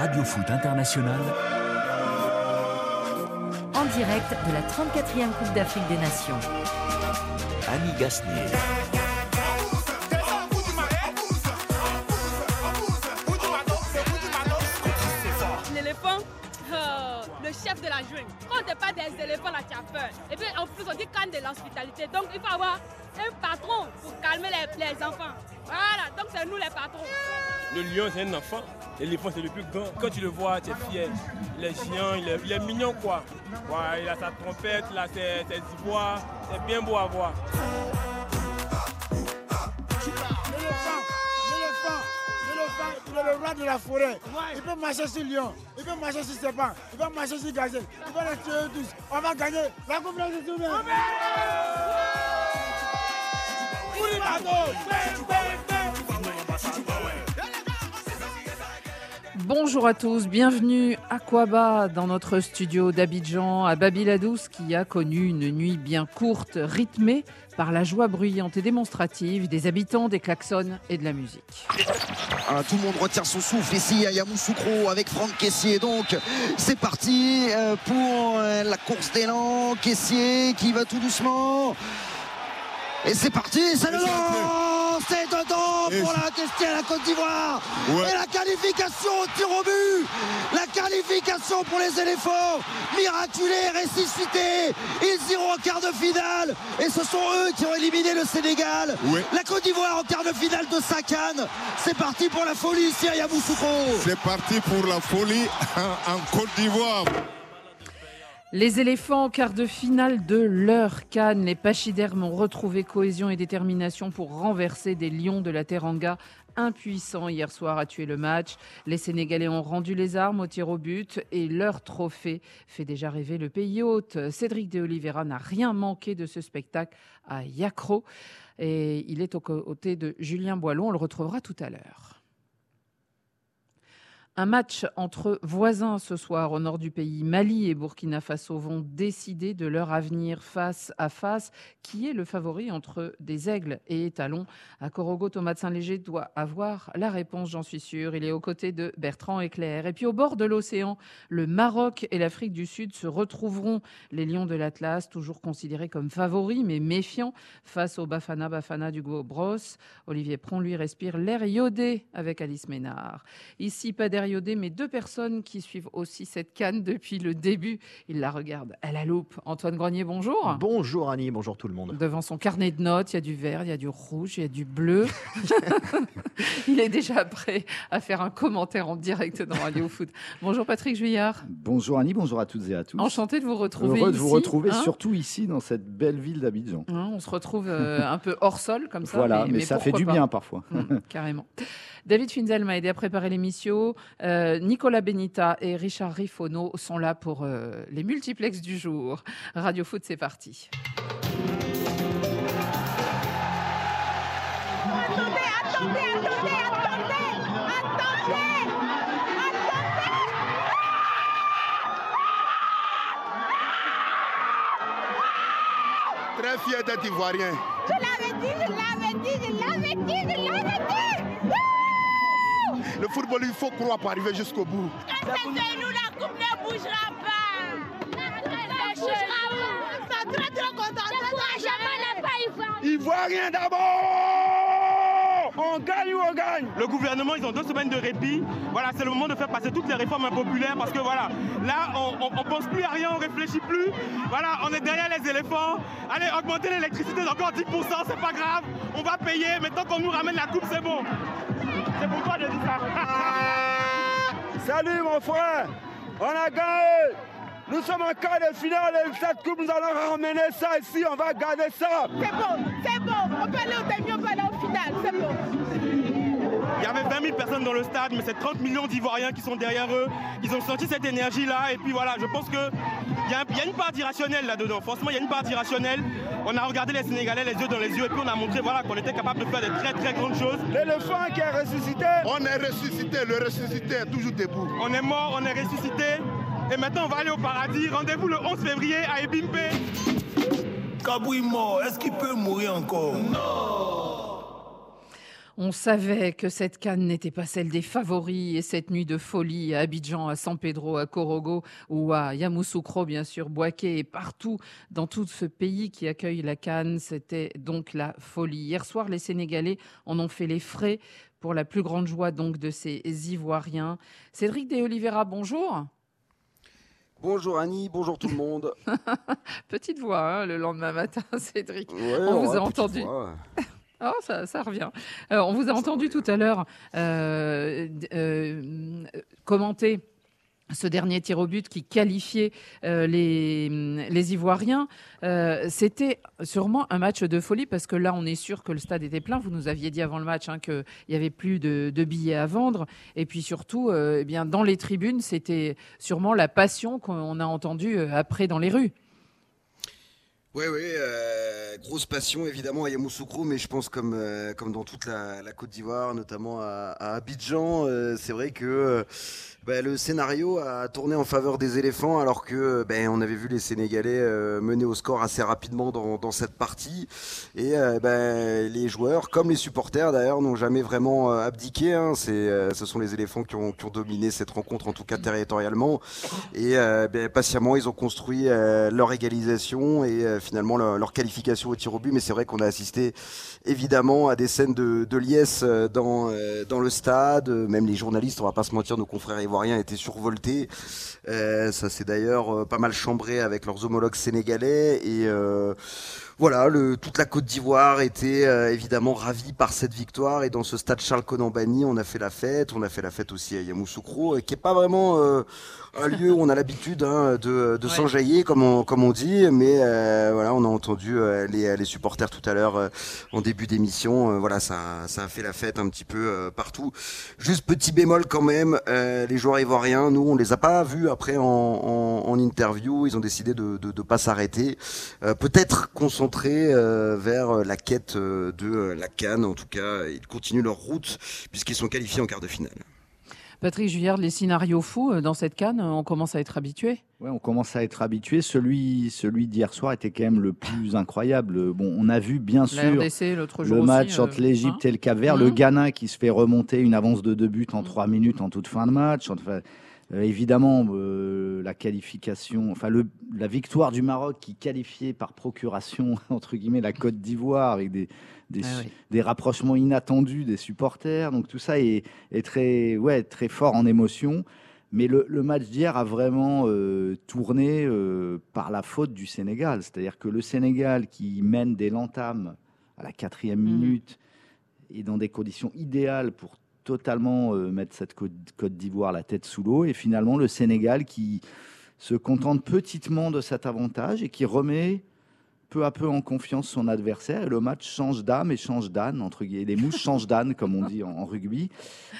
Radio Foot International. En direct de la 34e Coupe d'Afrique des Nations. Annie Gasnier. L'éléphant, euh, le chef de la jungle. Quand t'es pas des éléphants, là, tu as peur. Et puis en plus, on dit canne de l'hospitalité. Donc il faut avoir un patron pour calmer les, les enfants. Voilà, donc c'est nous les patrons. Le lion, c'est un enfant. L'éléphant, c'est le plus grand. Quand tu le vois, tu es fier. Il est géant, il est, il est mignon, quoi. Ouais, il a sa trompette, là, ses, ses ivoires. C'est bien beau à voir. Il est le roi de la forêt. Il peut marcher sur lion, il peut marcher sur serpent, il peut marcher sur gazelle, il peut les tuer tous. On va gagner la Coupe de la Bonjour à tous, bienvenue à Quaba dans notre studio d'Abidjan à Babiladous qui a connu une nuit bien courte, rythmée par la joie bruyante et démonstrative des habitants, des klaxons et de la musique. Ah, tout le monde retient son souffle ici à Yamoussoukro avec Franck Caissier. Donc c'est parti euh, pour euh, la course d'élan. Caissier qui va tout doucement. Et c'est parti, c'est le lance, c'est dedans pour la question à la Côte d'Ivoire. Et la qualification au tir au but. La qualification pour les éléphants. Miraculé, ressuscité. Ils iront en quart de finale. Et ce sont eux qui ont éliminé le Sénégal. La Côte d'Ivoire en quart de finale de sa canne. C'est parti pour la folie ici à Yamoussoukro. C'est parti pour la folie en Côte d'Ivoire. Les éléphants en quart de finale de leur canne. Les pachydermes ont retrouvé cohésion et détermination pour renverser des lions de la Teranga impuissants hier soir à tuer le match. Les Sénégalais ont rendu les armes au tir au but et leur trophée fait déjà rêver le pays hôte. Cédric de Oliveira n'a rien manqué de ce spectacle à Yacro et il est aux côtés de Julien Boilon. On le retrouvera tout à l'heure. Un match entre voisins ce soir au nord du pays. Mali et Burkina Faso vont décider de leur avenir face à face. Qui est le favori entre des aigles et étalons? À Corogo, Thomas de Saint-Léger doit avoir la réponse, j'en suis sûr. Il est aux côtés de Bertrand Éclair. Et puis au bord de l'océan, le Maroc et l'Afrique du Sud se retrouveront. Les Lions de l'Atlas, toujours considérés comme favoris, mais méfiants face au Bafana Bafana du Bros. Olivier Pron, lui, respire l'air iodé avec Alice Ménard. Ici, pas derrière mais deux personnes qui suivent aussi cette canne depuis le début. Ils la regardent à la loupe. Antoine Grenier, bonjour. Bonjour Annie, bonjour tout le monde. Devant son carnet de notes, il y a du vert, il y a du rouge, il y a du bleu. il est déjà prêt à faire un commentaire en direct dans Radio Foot. Bonjour Patrick Juillard. Bonjour Annie, bonjour à toutes et à tous. Enchanté de vous retrouver Heureux ici, de vous retrouver, hein. surtout ici dans cette belle ville d'Abidjan. Hein, on se retrouve euh, un peu hors sol comme ça. Voilà, mais, ça fait du pas. bien parfois. Mmh, carrément. David Finzel m'a aidé à préparer l'émission. Euh, Nicolas Benita et Richard Rifono sont là pour euh, les multiplex du jour. Radio Foot, c'est parti. Attendez, attendez, attendez, attendez, attendez, Très fier d'être ivoirien. Je l'avais dit, je l'avais dit, je l'avais dit, je l'avais dit. Le football, il faut croire pour arriver jusqu'au bout. Quand c'est nous, la coupe ne bougera pas. Ça bougera où Ça très très content. jamais n'est pas ivoire. Ivoirien d'abord On gagne ou on gagne Le gouvernement, ils ont deux semaines de répit. Voilà, c'est le moment de faire passer toutes les réformes impopulaires parce que voilà, là, on, on, on pense plus à rien, on réfléchit plus. Voilà, on est derrière les éléphants. Allez, augmenter l'électricité d'encore 10%, c'est pas grave. On va payer, mais tant qu'on nous ramène la coupe, c'est bon. C'est pourquoi je dis ça. Salut mon frère, on a gagné. Nous sommes en quart de finale et cette coupe, nous allons ramener ça ici, on va garder ça. C'est bon, c'est bon. On peut aller au demi, on peut aller au final. C'est bon. Il y avait 20 000 personnes dans le stade, mais c'est 30 millions d'Ivoiriens qui sont derrière eux. Ils ont senti cette énergie-là. Et puis voilà, je pense qu'il y, a- il y a une part irrationnelle là-dedans. Franchement, il y a une part irrationnelle. On a regardé les Sénégalais les yeux dans les yeux et puis on a montré voilà, qu'on était capable de faire des très très grandes choses. L'éléphant qui est ressuscité. On est ressuscité, le ressuscité est toujours debout. On est mort, on est ressuscité. Et maintenant, on va aller au paradis. Rendez-vous le 11 février à Ebimpe. Kabou est mort, est-ce qu'il peut mourir encore? On savait que cette canne n'était pas celle des favoris et cette nuit de folie à Abidjan, à San Pedro, à Corogo ou à Yamoussoukro, bien sûr, Boaké et partout dans tout ce pays qui accueille la canne, c'était donc la folie. Hier soir, les Sénégalais en ont fait les frais pour la plus grande joie donc de ces Ivoiriens. Cédric De Oliveira, bonjour. Bonjour Annie, bonjour tout le monde. Petite voix hein, le lendemain matin, Cédric. Ouais, on vous a entendu. Oh, ça, revient. Euh, on vous a entendu tout à l'heure euh, euh, commenter ce dernier tir au but qui qualifiait les, les Ivoiriens. C'était sûrement un match de folie parce que là, on est sûr que le stade était plein. Vous nous aviez dit avant le match hein, qu'il n'y avait plus de, billets à vendre. Et puis surtout, eh bien, dans les tribunes, c'était sûrement la passion qu'on a entendue après dans les rues. Oui, oui, euh, grosse passion évidemment à Yamoussoukro, mais je pense comme, euh, dans toute la, Côte d'Ivoire, notamment à, Abidjan, euh, c'est vrai que bah, le scénario a tourné en faveur des éléphants alors que ben, on avait vu les Sénégalais euh, mener au score assez rapidement dans, dans cette partie. Et euh, ben, les joueurs, comme les supporters d'ailleurs, n'ont jamais vraiment euh, abdiqué. Hein. C'est, euh, ce sont les éléphants qui ont, qui ont dominé cette rencontre, en tout cas territorialement. Et euh, ben, patiemment, ils ont construit euh, leur égalisation et finalement leur, qualification au tir au but. Mais c'est vrai qu'on a assisté évidemment à des scènes de, de liesse dans, dans le stade. Même les journalistes, on va pas se mentir, nos confrères ivoiriens étaient survoltés. Euh, ça s'est d'ailleurs euh, pas mal chambré avec leurs homologues sénégalais. Et euh, voilà, le, toute la Côte d'Ivoire était euh, évidemment ravie par cette victoire. Et dans ce stade Charles Conambani, on a fait la fête. On a fait la fête aussi à Yamoussoukro, euh, qui est pas vraiment euh, un lieu où on a l'habitude hein, de, de Ouais. s'enjailler, comme on, comme on dit. Mais euh, voilà, on a entendu euh, les, les supporters tout à l'heure euh, en début d'émission. Voilà, ça, ça a fait la fête un petit peu euh, partout. Juste petit bémol quand même, euh, les joueurs ivoiriens, nous, on les a pas vus après en, en, en interview. Ils ont décidé de de pas s'arrêter. Euh, Peut-être concentrés euh, vers la quête euh, de euh, la Cannes. En tout cas, ils continuent leur route puisqu'ils sont qualifiés en quart de finale. Patrick Juillard, les scénarios fous euh, dans cette canne, on commence à être habitué. Ouais, on commence à être habitué. Celui, celui d'hier soir était quand même le plus incroyable. Bon, on a vu bien sûr RDC l'autre jour le aussi, match euh, entre l'Égypte hein. et le Cap-Vert, le Mhm. Ghana qui se fait remonter une avance de deux buts en trois minutes en toute fin de match. Enfin, euh, évidemment, la qualification, enfin le, la victoire du Maroc qui qualifiait par procuration entre guillemets la Côte d'Ivoire avec des des, Ah oui. des rapprochements inattendus des supporters. Donc tout ça est, est très ouais très fort en émotion. Mais le, le match d'hier a vraiment euh, tourné euh, par la faute du Sénégal. C'est-à-dire que le Sénégal qui mène des l'entame à la quatrième Mhm. minute et dans des conditions idéales pour totalement euh, mettre cette Côte, Côte d'Ivoire la tête sous l'eau. Et finalement, le Sénégal qui se contente petitement de cet avantage et qui remet peu à peu en confiance son adversaire. Et le match change d'âme et change d'âne, entre guillemets. Les mouches changent d'âne, comme on dit en, en rugby.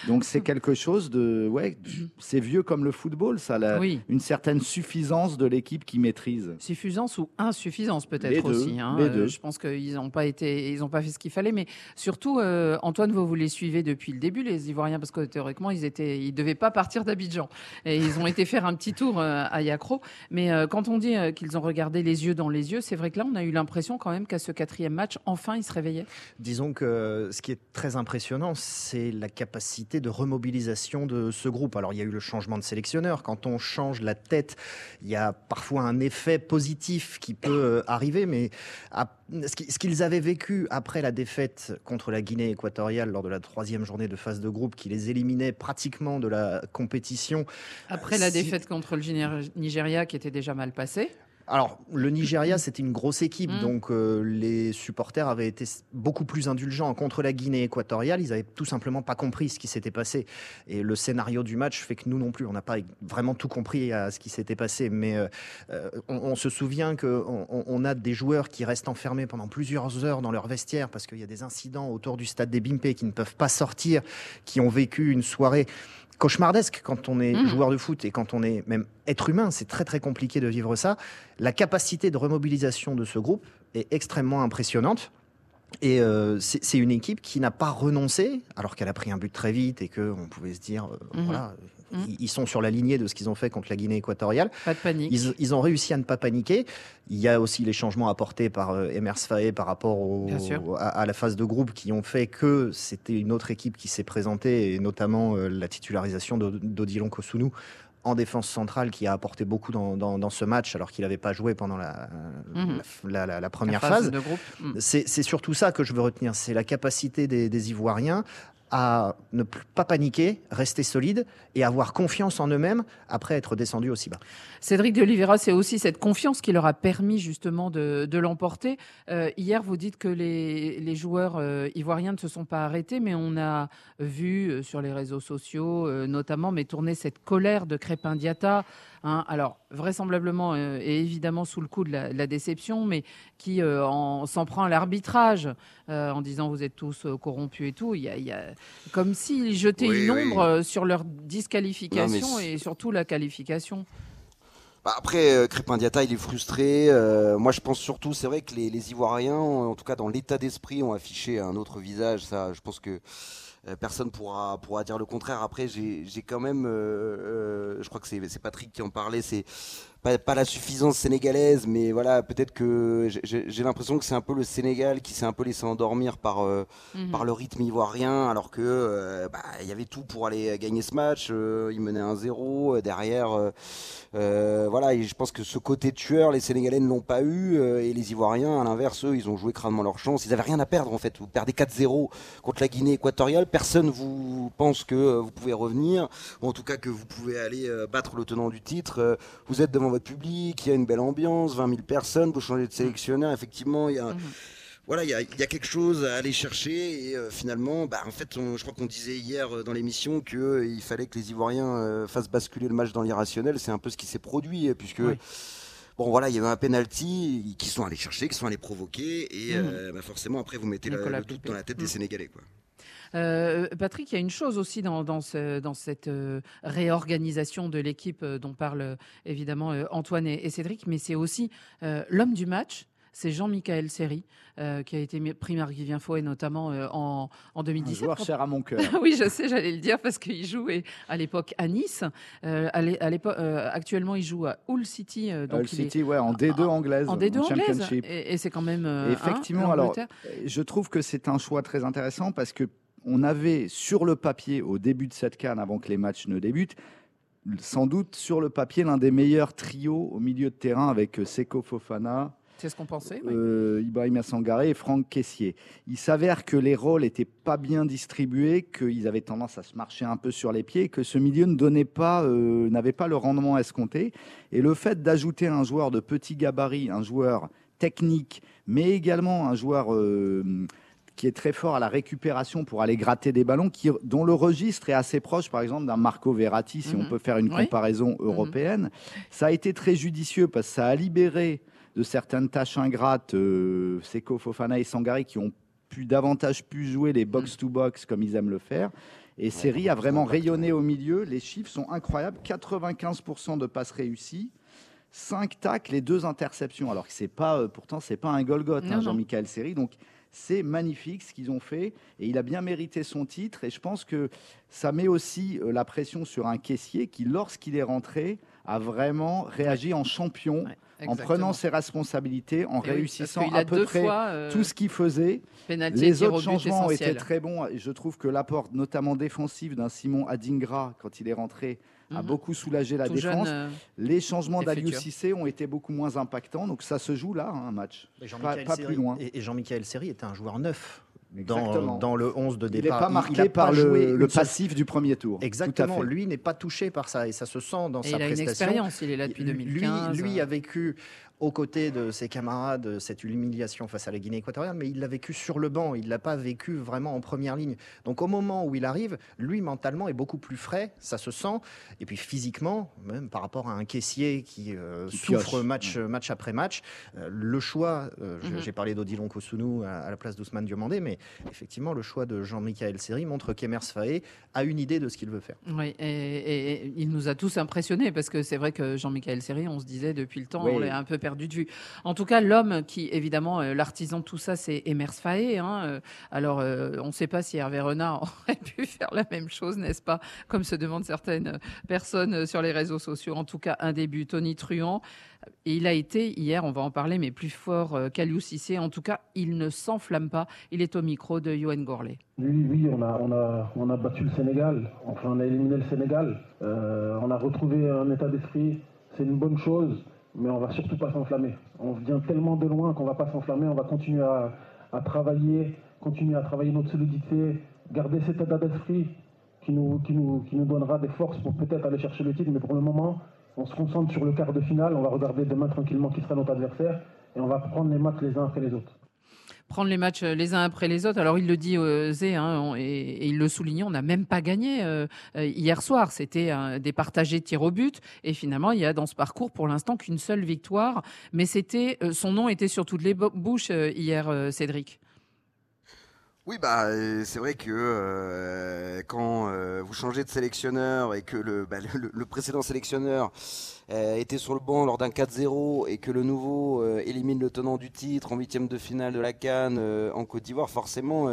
Donc c'est quelque chose de... Ouais, c'est vieux comme le football, ça. la- Oui. Une certaine suffisance de l'équipe qui maîtrise. Suffisance ou insuffisance peut-être aussi. hein. les Euh, deux. je pense qu'ils n'ont pas été, ils n'ont pas fait ce qu'il fallait, mais surtout euh, Antoine, vous vous les suivez depuis le début les Ivoiriens parce que théoriquement ils étaient, ils devaient pas partir d'Abidjan et ils ont été faire un petit tour euh, à Yacro. Mais quand on dit qu'ils ont regardé les yeux dans les yeux, c'est vrai que là on a eu l'impression quand même qu'à ce quatrième match, enfin ils se réveillaient. Disons que ce qui est très impressionnant, c'est la capacité de remobilisation de ce groupe. Alors, il y a eu le changement de sélectionneur. Quand on change la tête, il y a parfois un effet positif qui peut euh, arriver, mais à- ce qui- ce qu'ils avaient vécu après la défaite contre la Guinée équatoriale lors de la troisième journée de phase de groupe, qui les éliminait pratiquement de la compétition. Après la défaite contre le Nigeria qui était déjà mal passée. Alors, le Nigeria, c'était une grosse équipe, Mm. donc euh, les supporters avaient été beaucoup plus indulgents. Contre la Guinée équatoriale, ils avaient tout simplement pas compris ce qui s'était passé. Et le scénario du match fait que nous non plus, on n'a pas vraiment tout compris à ce qui s'était passé. Mais euh, euh, on, on se souvient qu'on on, on a des joueurs qui restent enfermés pendant plusieurs heures dans leur vestiaire parce qu'il y a des incidents autour du stade des Bimpe qui ne peuvent pas sortir, qui ont vécu une soirée cauchemardesque quand on est Mhm. joueur de foot et quand on est même être humain. C'est très très compliqué de vivre ça. La capacité de remobilisation de ce groupe est extrêmement impressionnante. Et euh, c'est une équipe qui n'a pas renoncé, alors qu'elle a pris un but très vite et qu'on pouvait se dire, euh, Mhm. voilà, ils, ils sont sur la lignée de ce qu'ils ont fait contre la Guinée équatoriale. Pas de panique. Ils, ils ont réussi à ne pas paniquer. Il y a aussi les changements apportés par euh, Emers Faé par rapport au- à, à la phase de groupe qui ont fait que c'était une autre équipe qui s'est présentée, et notamment euh, la titularisation d'O- d'Odilon Kosunu en défense centrale qui a apporté beaucoup dans, dans- dans ce match alors qu'il n'avait pas joué pendant la, Mhm. la- la- la première phase phase. de groupe. Mm. C'est c'est surtout ça que je veux retenir, c'est la capacité des, des Ivoiriens à ne pas paniquer, rester solide et avoir confiance en eux-mêmes après être descendus aussi bas. Cédric de Oliveira, c'est aussi cette confiance qui leur a permis justement de, l'emporter. Euh, hier, vous dites que les, joueurs euh, ivoiriens ne se sont pas arrêtés, mais on a vu euh, sur les réseaux sociaux, notamment, mais tourner cette colère de Crépin Diatta. Hein. alors, vraisemblablement euh, et évidemment sous le coup de la, de la déception, mais qui euh, en- s'en prend à l'arbitrage euh, en disant vous êtes tous corrompus et tout. Il y a, il y a- comme s'ils jetaient Oui, une ombre sur leur disqualification Non, et surtout la qualification. Bah, après, Crépin Diatta, il est frustré. Euh, moi, je pense surtout, c'est vrai que les, les Ivoiriens, en tout cas dans l'état d'esprit, ont affiché un autre visage. Ça, je pense que personne pourra pourra dire le contraire. Après, j'ai quand même, euh, euh, je crois que c'est c'est Patrick qui en parlait. C'est pas, pas la suffisance sénégalaise, mais voilà, peut-être que j'ai- l'impression que c'est un peu le Sénégal qui s'est un peu laissé endormir par euh, Mhm. par le rythme ivoirien, alors que euh, bah, il y avait tout pour aller gagner ce match. Euh, ils menaient 1-0 euh, derrière. euh, voilà, et je pense que ce côté tueur, les Sénégalais ne l'ont pas eu, et les Ivoiriens, à l'inverse, eux, ils ont joué crânement leur chance. Ils avaient rien à perdre en fait. Vous perdez 4-0 contre la Guinée équatoriale, personne vous pense que vous pouvez revenir, ou en tout cas que vous pouvez aller battre le tenant du titre. Vous êtes devant votre public, il y a une belle ambiance, 20 000 personnes, vous changez de sélectionneur, effectivement, il y a voilà, il y, a- il y a quelque chose à aller chercher et euh, finalement, bah, en fait, on- je crois qu'on disait hier euh, dans l'émission que euh, fallait que les Ivoiriens fassent basculer le match dans l'irrationnel. C'est un peu ce qui s'est produit puisque. Oui. Bon voilà, il y avait un penalty qui sont allés chercher, qui sont allés provoquer et Mhm. bah, forcément après vous mettez la- le doute dans la tête des Mhm. Sénégalais quoi. Euh, Patrick, il y a une chose aussi dans, dans, ce- dans cette euh, réorganisation de l'équipe euh, dont parlent évidemment Antoine et, et Cédric, mais c'est aussi l'homme du match. C'est Jean-Michel Seri, euh, qui a été pris Marc Vivien Fouet, notamment euh, en, en Un 2017. joueur quand- cher à mon cœur. oui, je sais, j'allais le dire parce qu'il jouait à l'époque à Nice. Euh, à actuellement, il joue à Hull City. donc Hull est City, ouais, en D2 anglaise, En D2 en anglaise. Et, et c'est quand même. Effectivement, alors je trouve que c'est un choix très intéressant parce que on avait sur le papier au début de cette canne, avant que les matchs ne débutent, sans doute sur le papier l'un des meilleurs trios au milieu de terrain avec euh, Seko Fofana, C'est ce qu'on pensait. oui. euh, Ibrahima Sangaré et Franck Caissier. Il s'avère que les rôles n'étaient pas bien distribués, qu'ils avaient tendance à se marcher un peu sur les pieds, que ce milieu ne donnait pas, euh, n'avait pas le rendement escompté. Et le fait d'ajouter un joueur de petit gabarit, un joueur technique, mais également un joueur euh, qui est très fort à la récupération pour aller gratter des ballons, qui, dont le registre est assez proche, par exemple, d'un Marco Verratti, si on Mhm. peut faire une Oui. comparaison européenne. Ça a été très judicieux parce que ça a libéré de certaines tâches ingrates euh, Seko, Fofana et Sangari qui ont pu davantage pu jouer les box-to-box comme ils aiment le faire. Et Seri a vraiment rayonné au milieu. Les chiffres sont incroyables. 95% de passes réussies. 5 tacles et 2 interceptions. Alors que c'est pas, euh, pourtant, c'est pas un Golgoth, hein. Jean-Michel Seri. Donc, c'est magnifique ce qu'ils ont fait et il a bien mérité son titre. Et je pense que ça met aussi euh, la pression sur un caissier qui, lorsqu'il est rentré, a vraiment réagi en champion. En exactement. prenant ses responsabilités, en Et réussissant à peu près fois, euh, tout ce qu'il faisait. Les autres changements ont été très bons. Et je trouve que l'apport, notamment défensif, d'un Simon Adingra, quand il est rentré, a Mhm. beaucoup soulagé la Tout défense. jeune, euh, Les changements d'Aliou. Cissé ont été beaucoup moins impactants. Donc ça se joue là, hein, un match. Et Pas, Jean-Michel pas Seri- plus loin. Et, Jean-Michel Seri était un joueur neuf. Dans, dans le 11 de Il n'est départ. pas marqué par pas le, passif du premier tour. Exactement. Lui n'est pas touché par ça et ça se sent dans Et sa il a une prestation. expérience, il est là depuis Lui- 2015. Lui, a vécu aux côtés de ses camarades cette humiliation face à la Guinée équatoriale, mais il l'a vécu sur le banc. Il l'a pas vécu vraiment en première ligne. Donc au moment où il arrive, lui mentalement est beaucoup plus frais, ça se sent. Et puis physiquement, même par rapport à un caissier qui, euh, Qui souffre pioche. match, match après match, euh, le choix. euh, Mhm. J'ai parlé d'Odilon Kosunu à, à la place d'Ousmane Diomandé, mais effectivement le choix de Jean-Michel Seri montre qu'Emers Faé a une idée de ce qu'il veut faire. Oui, et, et- et il nous a tous impressionnés parce que c'est vrai que Jean-Michel Seri, on se disait depuis le temps, Oui. on l'a un peu perdu de vue. En tout cas, l'homme qui, évidemment, euh, l'artisan de tout ça, c'est Emers Faé. Hein. Euh, Alors, euh, on ne sait pas si Hervé Renard aurait pu faire la même chose, n'est-ce pas Comme se demandent certaines personnes sur les réseaux sociaux. En tout cas, un début, Tony Truant. Il a été, hier, on va en parler, mais plus fort qu'Aliou Cissé. En tout cas, il ne s'enflamme pas. Il est au micro de Yoann Gourlet. Oui, oui, on a, on, a, on a battu le Sénégal. Enfin, on a éliminé le Sénégal. On a retrouvé un état d'esprit. C'est une bonne chose, mais on va surtout pas s'enflammer. On vient tellement de loin qu'on va pas s'enflammer. On va continuer à, à travailler, continuer à travailler notre solidité, garder cet état d'esprit qui nous, qui, nous, qui nous donnera des forces pour peut-être aller chercher le titre. Mais pour le moment, on se concentre sur le quart de finale. On va regarder demain tranquillement qui sera notre adversaire et on va prendre les matchs les uns après les autres prendre les matchs euh, les uns après les autres. Alors il le dit euh, Zé, hein, et, il le souligne, on n'a même pas gagné euh, hier soir. C'était euh, des partagés tirs au but. Et finalement, il y a dans ce parcours pour l'instant qu'une seule victoire. Mais c'était euh, son nom était sur toutes les bouches hier, Cédric. Oui, bah, c'est vrai que euh, quand euh, vous changez de sélectionneur et que le, bah, précédent sélectionneur euh, était sur le banc lors d'un 4-0 et que le nouveau euh, élimine le tenant du titre en huitième de finale de la Cannes euh, en Côte d'Ivoire, forcément.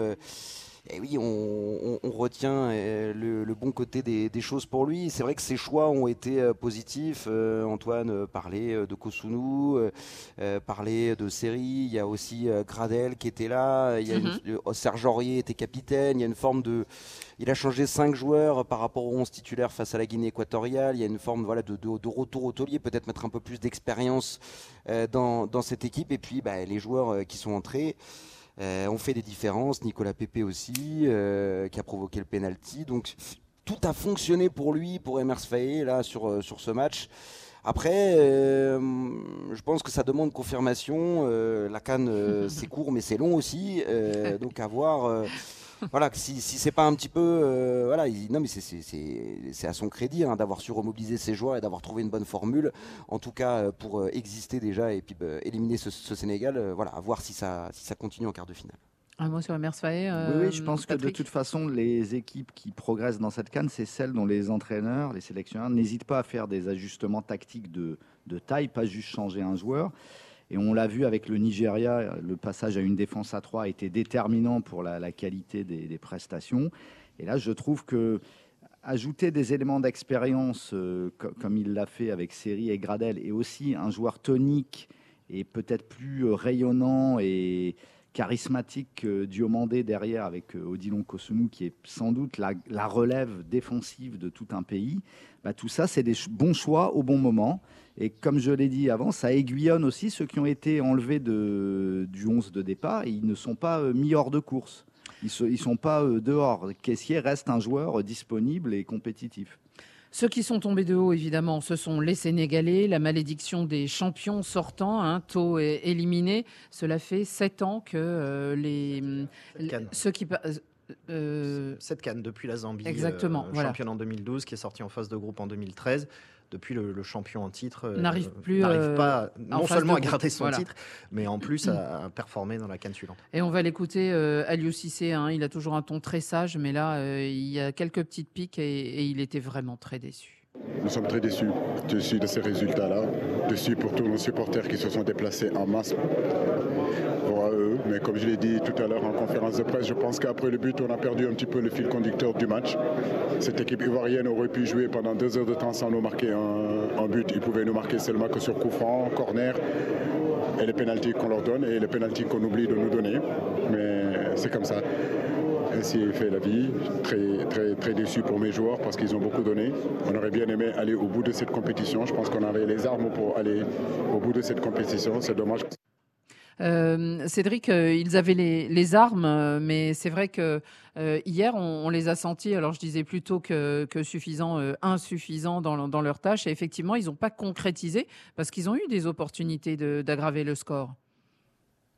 Et oui, on, on, on retient le, le, bon côté des, des choses pour lui. C'est vrai que ses choix ont été positifs. Antoine parlait de Kosunu, parlait de Série. Il y a aussi Gradel qui était là. Il y a mm -hmm. une, Serge Aurier était capitaine. Il y a une forme de il a changé cinq joueurs par rapport aux 11 titulaires face à la Guinée équatoriale. Il y a une forme voilà, de, de, de retour au taulier, peut-être mettre un peu plus d'expérience euh, dans, dans, cette équipe. Et puis bah, les joueurs euh, qui sont entrés euh, ont fait des différences. Nicolas Pepe aussi, euh, qui a provoqué le penalty. Donc tout a fonctionné pour lui, pour Emers Faye, là, sur, euh, sur ce match. Après, euh, je pense que ça demande confirmation. La canne, c'est court, mais c'est long aussi. donc à voir. Voilà, si, si c'est pas un petit peu, euh, voilà, il, non mais c'est à son crédit hein, d'avoir su remobiliser ses joueurs et d'avoir trouvé une bonne formule, en tout cas pour euh, exister déjà et puis bah, éliminer ce, ce Sénégal, euh, voilà, à voir si ça, si ça continue en quart de finale. Un mot sur Emers Faé euh, Oui, oui, je pense Patrick. que de toute façon, les équipes qui progressent dans cette canne, c'est celles dont les entraîneurs, les sélectionneurs n'hésitent pas à faire des ajustements tactiques de, de taille, pas juste changer un joueur. Et on l'a vu avec le Nigeria, le passage à une défense à 3 a été déterminant pour la, qualité des, prestations. Et là, je trouve que ajouter des éléments d'expérience, euh, co comme il l'a fait avec Seri et Gradel, et aussi un joueur tonique et peut-être plus euh, rayonnant et charismatique euh, Diomandé derrière avec euh, Odilon Kosunu qui est sans doute la, la relève défensive de tout un pays, bah, tout ça c'est des bons choix au bon moment. Et comme je l'ai dit avant, ça aiguillonne aussi ceux qui ont été enlevés de, du 11 de départ et ils ne sont pas euh, mis hors de course. Ils ne sont pas euh, dehors. Caissier reste un joueur disponible et compétitif. Ceux qui sont tombés de haut, évidemment, ce sont les Sénégalais, la malédiction des champions sortants, hein, taux éliminé. Cela fait sept ans que euh, les, ceux qui euh, cette canne depuis la Zambie, exactement, euh, voilà. championne en 2012, qui est sortie en phase de groupe en 2013 depuis le, le, champion en titre n'arrive plus n'arrive euh, pas non seulement à garder son voilà. titre mais en plus à, à, performer dans la canne suivante. Et on va l'écouter euh, Aliou Cissé hein, il a toujours un ton très sage mais là euh, il y a quelques petites piques et, et il était vraiment très déçu nous sommes très déçus, de ces résultats-là, déçus pour tous nos supporters qui se sont déplacés en masse pour eux. Mais comme je l'ai dit tout à l'heure en conférence de presse, je pense qu'après le but, on a perdu un petit peu le fil conducteur du match. Cette équipe ivoirienne aurait pu jouer pendant deux heures de temps sans nous marquer un, un but. Ils pouvaient nous marquer seulement que sur coup franc, corner et les pénalties qu'on leur donne et les pénalties qu'on oublie de nous donner. Mais c'est comme ça ainsi fait la vie. Très, très, très déçu pour mes joueurs parce qu'ils ont beaucoup donné. On aurait bien aimé aller au bout de cette compétition. Je pense qu'on avait les armes pour aller au bout de cette compétition. C'est dommage. Euh, Cédric, euh, ils avaient les, armes, euh, mais c'est vrai que hier, on, les a sentis, alors je disais plutôt que, que suffisants, euh, insuffisants dans, dans leur tâche. Et effectivement, ils n'ont pas concrétisé parce qu'ils ont eu des opportunités d'aggraver le score.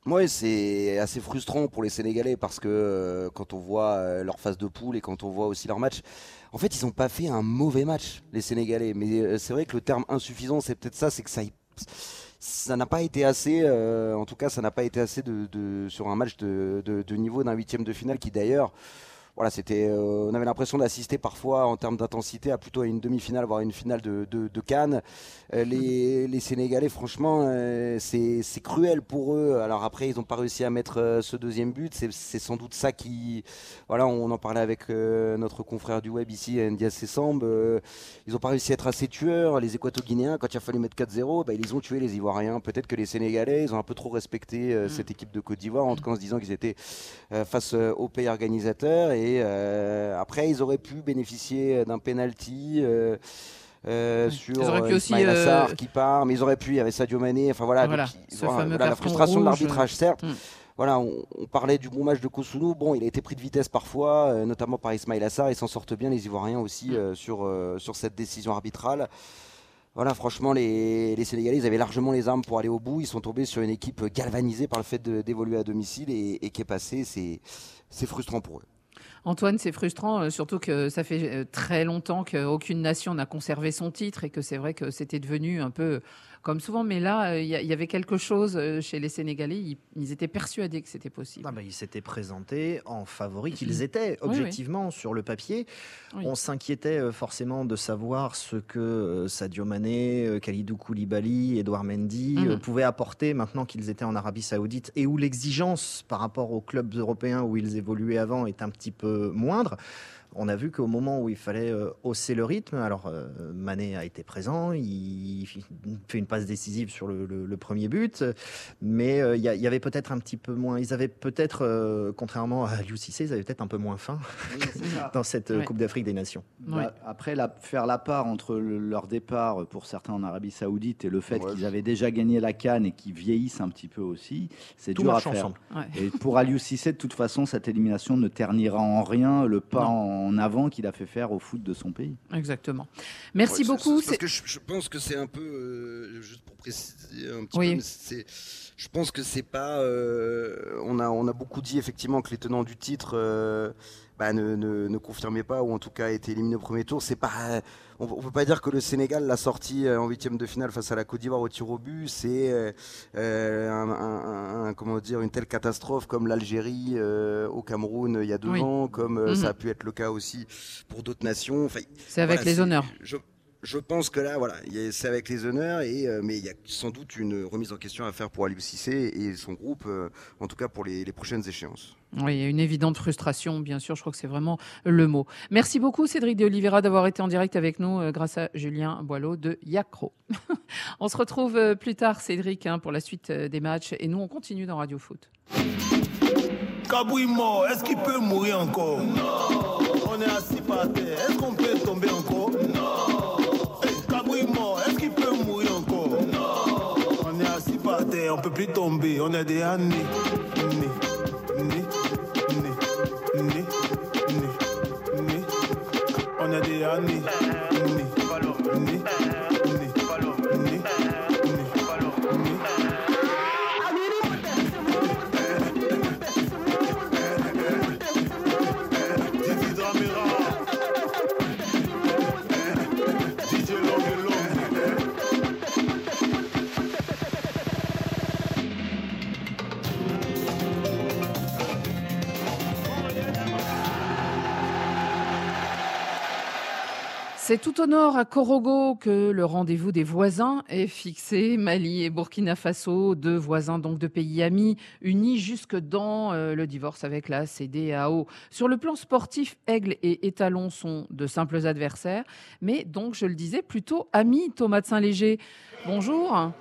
Oui, c'est assez frustrant pour les Sénégalais parce que euh, quand on voit euh, leur phase de poule et quand on voit aussi leur match, en fait, ils n'ont pas fait un mauvais match, les Sénégalais. Mais euh, c'est vrai que le terme insuffisant, c'est peut-être ça, c'est que ça n'a pas été assez, en tout cas, ça n'a pas été assez de, sur un match de, de niveau d'un huitième de finale qui d'ailleurs, voilà, c'était, euh, on avait l'impression d'assister parfois en termes d'intensité à plutôt à une demi-finale, voire une finale de, de, de Cannes. Euh, les, les, Sénégalais, franchement, euh, c'est, c'est cruel pour eux. Alors après, ils n'ont pas réussi à mettre ce deuxième but. C'est, c'est sans doute ça qui, voilà, on en parlait avec notre confrère du web ici, Ndiaye Sessambe. ils n'ont pas réussi à être assez tueurs. Les Équato-Guinéens, quand il a fallu mettre 4-0, bah, ils ont tué les Ivoiriens. Peut-être que les Sénégalais, ils ont un peu trop respecté mm. cette équipe de Côte d'Ivoire, en tout cas en se disant qu'ils étaient face au pays organisateur. Et après, ils auraient pu bénéficier d'un penalty. Euh, sur ils auraient pu euh, aussi, euh, qui part, mais ils auraient pu, il y avait Sadio Mané, enfin voilà, voilà, la frustration de l'arbitrage certes. Hmm. Voilà, on, parlait du bon match de Kosunu. Bon, il a été pris de vitesse parfois, notamment par Ismail Assar. Ils s'en sortent bien, les Ivoiriens aussi, hmm. sur, sur cette décision arbitrale. Voilà, franchement, les, les, Sénégalais, ils avaient largement les armes pour aller au bout. Ils sont tombés sur une équipe galvanisée par le fait d'évoluer à domicile et, et qui est passée. C'est frustrant pour eux. Antoine, c'est frustrant, euh, surtout que ça fait euh, très longtemps qu'aucune nation n'a conservé son titre et que c'est vrai que c'était devenu un peu comme souvent. Mais là, il y, avait quelque chose euh, chez les Sénégalais. Ils, étaient persuadés que c'était possible. Ah bah, ils s'étaient présentés en favoris qu'ils étaient, objectivement, sur le papier. On s'inquiétait euh, forcément de savoir ce que euh, Sadio Mané, Khalidou Koulibaly, Edouard Mendy mm-hmm. pouvaient apporter maintenant qu'ils étaient en Arabie Saoudite et où l'exigence par rapport aux clubs européens où ils évoluaient avant est un petit peu moindre on a vu qu'au moment où il fallait euh, hausser le rythme, alors euh, Mané a été présent, il fait une passe décisive sur le, premier but, mais euh, il y, avait peut-être un petit peu moins. Ils avaient peut-être, contrairement à l'UCC, ils avaient peut-être un peu moins faim dans cette Coupe d'Afrique des Nations. Bah, après, faire la part entre leur départ pour certains en Arabie Saoudite et le fait qu'ils avaient déjà gagné la Cannes et qu'ils vieillissent un petit peu aussi, c'est dur à faire. Et pour Aliou Cissé, de toute façon, cette élimination ne ternira en rien le pas en en avant qu'il a fait faire au foot de son pays. Exactement. Merci beaucoup. Parce que je, pense que c'est un peu, euh, juste pour préciser un petit peu, c'est, je pense que c'est pas. Euh, on, a, on a beaucoup dit effectivement que les tenants du titre euh, bah, ne, ne, pas, ou en tout cas étaient éliminés au premier tour. C'est pas on ne peut pas dire que le Sénégal l'a sorti en huitième de finale face à la Côte d'Ivoire au tir au but. C'est un, comment dire, une telle catastrophe comme l'Algérie au Cameroun il y a deux ans, comme mhm. ça a pu être le cas aussi pour d'autres nations. c'est avec les honneurs je pense que là, voilà, c'est avec les honneurs, et, euh, mais il y a sans doute une remise en question à faire pour Aliou Cissé et son groupe, euh, en tout cas pour les, prochaines échéances. Oui, il y a une évidente frustration, bien sûr, je crois que c'est vraiment le mot. Merci beaucoup Cédric de Oliveira d'avoir été en direct avec nous euh, grâce à Julien Boileau de Yacro. on se retrouve plus tard, Cédric, hein, pour la suite des matchs, et nous on continue dans Radio Foot. Kabouille mort, est-ce qu'il peut mourir encore? Non. On est assis par terre, est-ce qu'on peut tomber encore? On peut plus tomber, on est des années. On est des années. C'est tout au nord, à Korogo, que le rendez-vous des voisins est fixé. Mali et Burkina Faso, deux voisins donc de pays amis, unis jusque dans euh, le divorce avec la CDAO. Sur le plan sportif, Aigle et Étalon sont de simples adversaires, mais donc, je le disais, plutôt amis. Thomas de Saint-Léger, bonjour.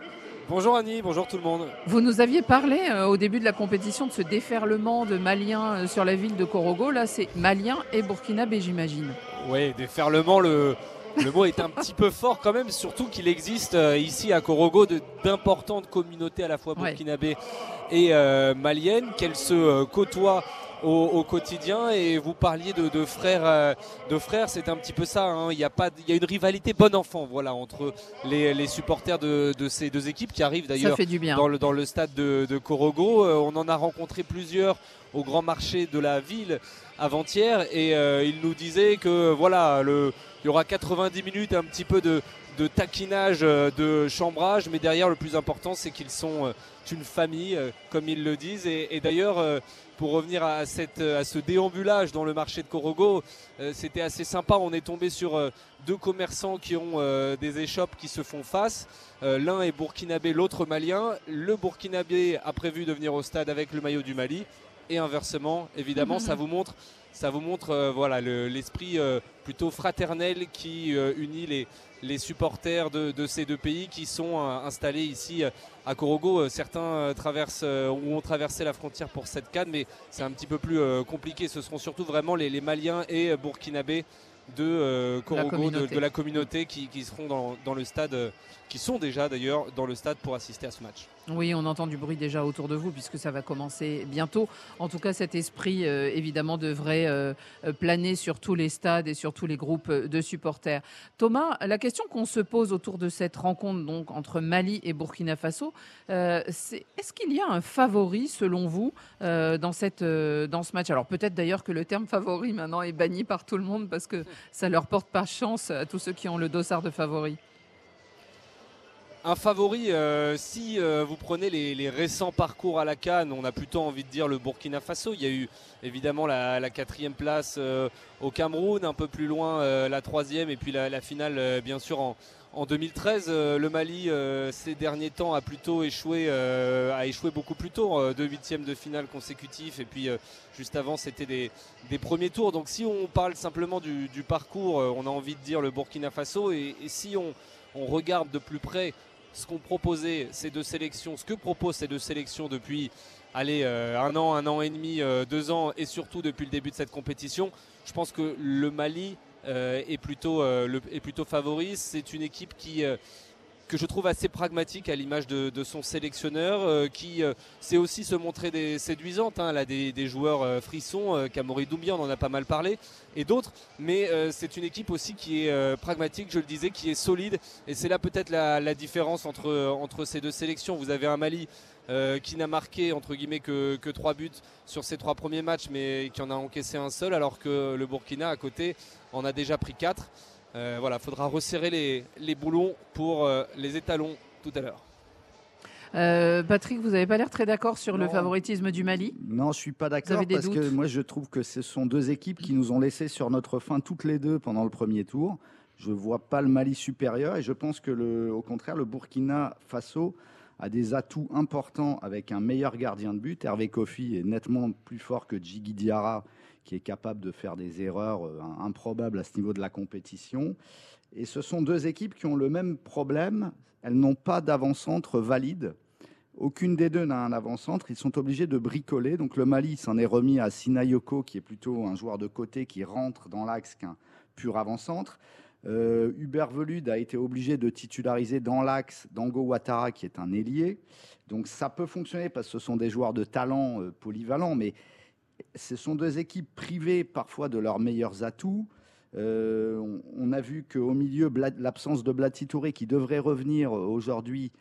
Bonjour Annie, bonjour tout le monde. Vous nous aviez parlé euh, au début de la compétition de ce déferlement de Maliens euh, sur la ville de Korogo. Là, c'est Maliens et Burkinabé, j'imagine. Oui, déferlement, le, le mot est un petit peu fort quand même, surtout qu'il existe euh, ici à Korogo d'importantes communautés à la fois burkinabé et maliennes, qu'elles se côtoient au, quotidien. Et vous parliez de, frères, euh, de frères, c'est un petit peu ça. Hein. Il y a pas, il y a une rivalité bon enfant, voilà, entre les, supporters de, ces deux équipes qui arrivent d'ailleurs dans le, dans le stade de, de Korogo. Euh, on en a rencontré plusieurs au grand marché de la ville avant-hier et il nous disait que voilà, il y aura 90 minutes un petit peu de, taquinage, de chambrage, mais derrière le plus important c'est qu'ils sont une famille, comme ils le disent. Et, d'ailleurs, pour revenir à, cette, à ce déambulage dans le marché de Corogo, c'était assez sympa. On est tombé sur deux commerçants qui ont des échoppes qui se font face. L'un est burkinabé, l'autre malien. Le burkinabé a prévu de venir au stade avec le maillot du Mali. Et inversement, évidemment, ça vous montre, ça vous montre voilà l'esprit plutôt fraternel qui unit les, les supporters de, ces deux pays qui sont installés ici à Corogo. Certains traversent ou ont traversé la frontière pour cette canne, mais c'est un petit peu plus compliqué. Ce seront surtout vraiment les, les Maliens et Burkinabés de Corogo, de, la communauté qui, seront dans, dans, le stade, qui sont déjà d'ailleurs dans le stade pour assister à ce match. Oui, on entend du bruit déjà autour de vous puisque ça va commencer bientôt. En tout cas, cet esprit, euh, évidemment, devrait euh, euh, planer sur tous les stades et sur tous les groupes de supporters. Thomas, la question qu'on se pose autour de cette rencontre donc entre Mali et Burkina Faso, c'est est-ce qu'il y a un favori selon vous dans, cette, dans ce match? Alors peut-être d'ailleurs que le terme favori maintenant est banni par tout le monde parce que ça leur porte pas chance à tous ceux qui ont le dossard de favori un favori, euh, si euh, vous prenez les, récents parcours à la Cannes, on a plutôt envie de dire le Burkina Faso. Il y a eu évidemment la, quatrième place euh, au Cameroun, un peu plus loin la troisième, et puis la, finale bien sûr en, en 2013. le Mali ces derniers temps a plutôt échoué, a échoué beaucoup plus tôt, deux huitièmes de finale consécutifs, et puis juste avant c'était des, premiers tours. Donc si on parle simplement du, parcours, on a envie de dire le Burkina Faso, et, si on regarde de plus près ce qu'ont proposé ces deux sélections, ce que proposent ces deux sélections depuis euh, un an, un an et demi, euh, deux ans, et surtout depuis le début de cette compétition, je pense que le Mali euh, est, plutôt, est plutôt favori. C'est une équipe qui que je trouve assez pragmatique à l'image de, son sélectionneur, euh, qui euh, sait aussi se montrer des, séduisante. Hein. A des, joueurs euh, frissons, Kamori Doumbia, on en a pas mal parlé, et d'autres. Mais c'est une équipe aussi qui est pragmatique, je le disais, qui est solide. Et c'est là peut-être la, différence entre, ces deux sélections. Vous avez un Mali qui n'a marqué que, que 3 buts sur ses trois premiers matchs, mais qui en a encaissé un seul, alors que le Burkina à côté en a déjà pris 4. Euh, voilà, faudra resserrer les, les boulons pour euh, les étalons tout à l'heure. Euh, Patrick, vous n'avez pas l'air très d'accord sur le favoritisme du Mali? Non, je suis pas d'accord parce que moi je trouve que ce sont deux équipes qui nous ont laissé sur notre fin toutes les deux pendant le premier tour. Je ne vois pas le Mali supérieur et je pense que le, au contraire le Burkina Faso a des atouts importants avec un meilleur gardien de but. Hervé Kofi est nettement plus fort que Djigui Diarra qui est capable de faire des erreurs euh, improbables à ce niveau de la compétition. Et ce sont deux équipes qui ont le même problème. Elles n'ont pas d'avant-centre valide. Aucune des deux n'a un avant-centre. Ils sont obligés de bricoler. Donc le Mali s'en est remis à Sinayoko, qui est plutôt un joueur de côté qui rentre dans l'axe qu'un pur avant-centre. Euh, Hubert Velud a été obligé de titulariser dans l'axe Dango Ouattara, qui est un ailier. Donc ça peut fonctionner parce que ce sont des joueurs de talent euh, polyvalents, mais ce sont deux équipes privées parfois de leurs meilleurs atouts. Euh, on, a vu qu'au milieu, l'absence de Blati Touré, qui devrait revenir aujourd'hui,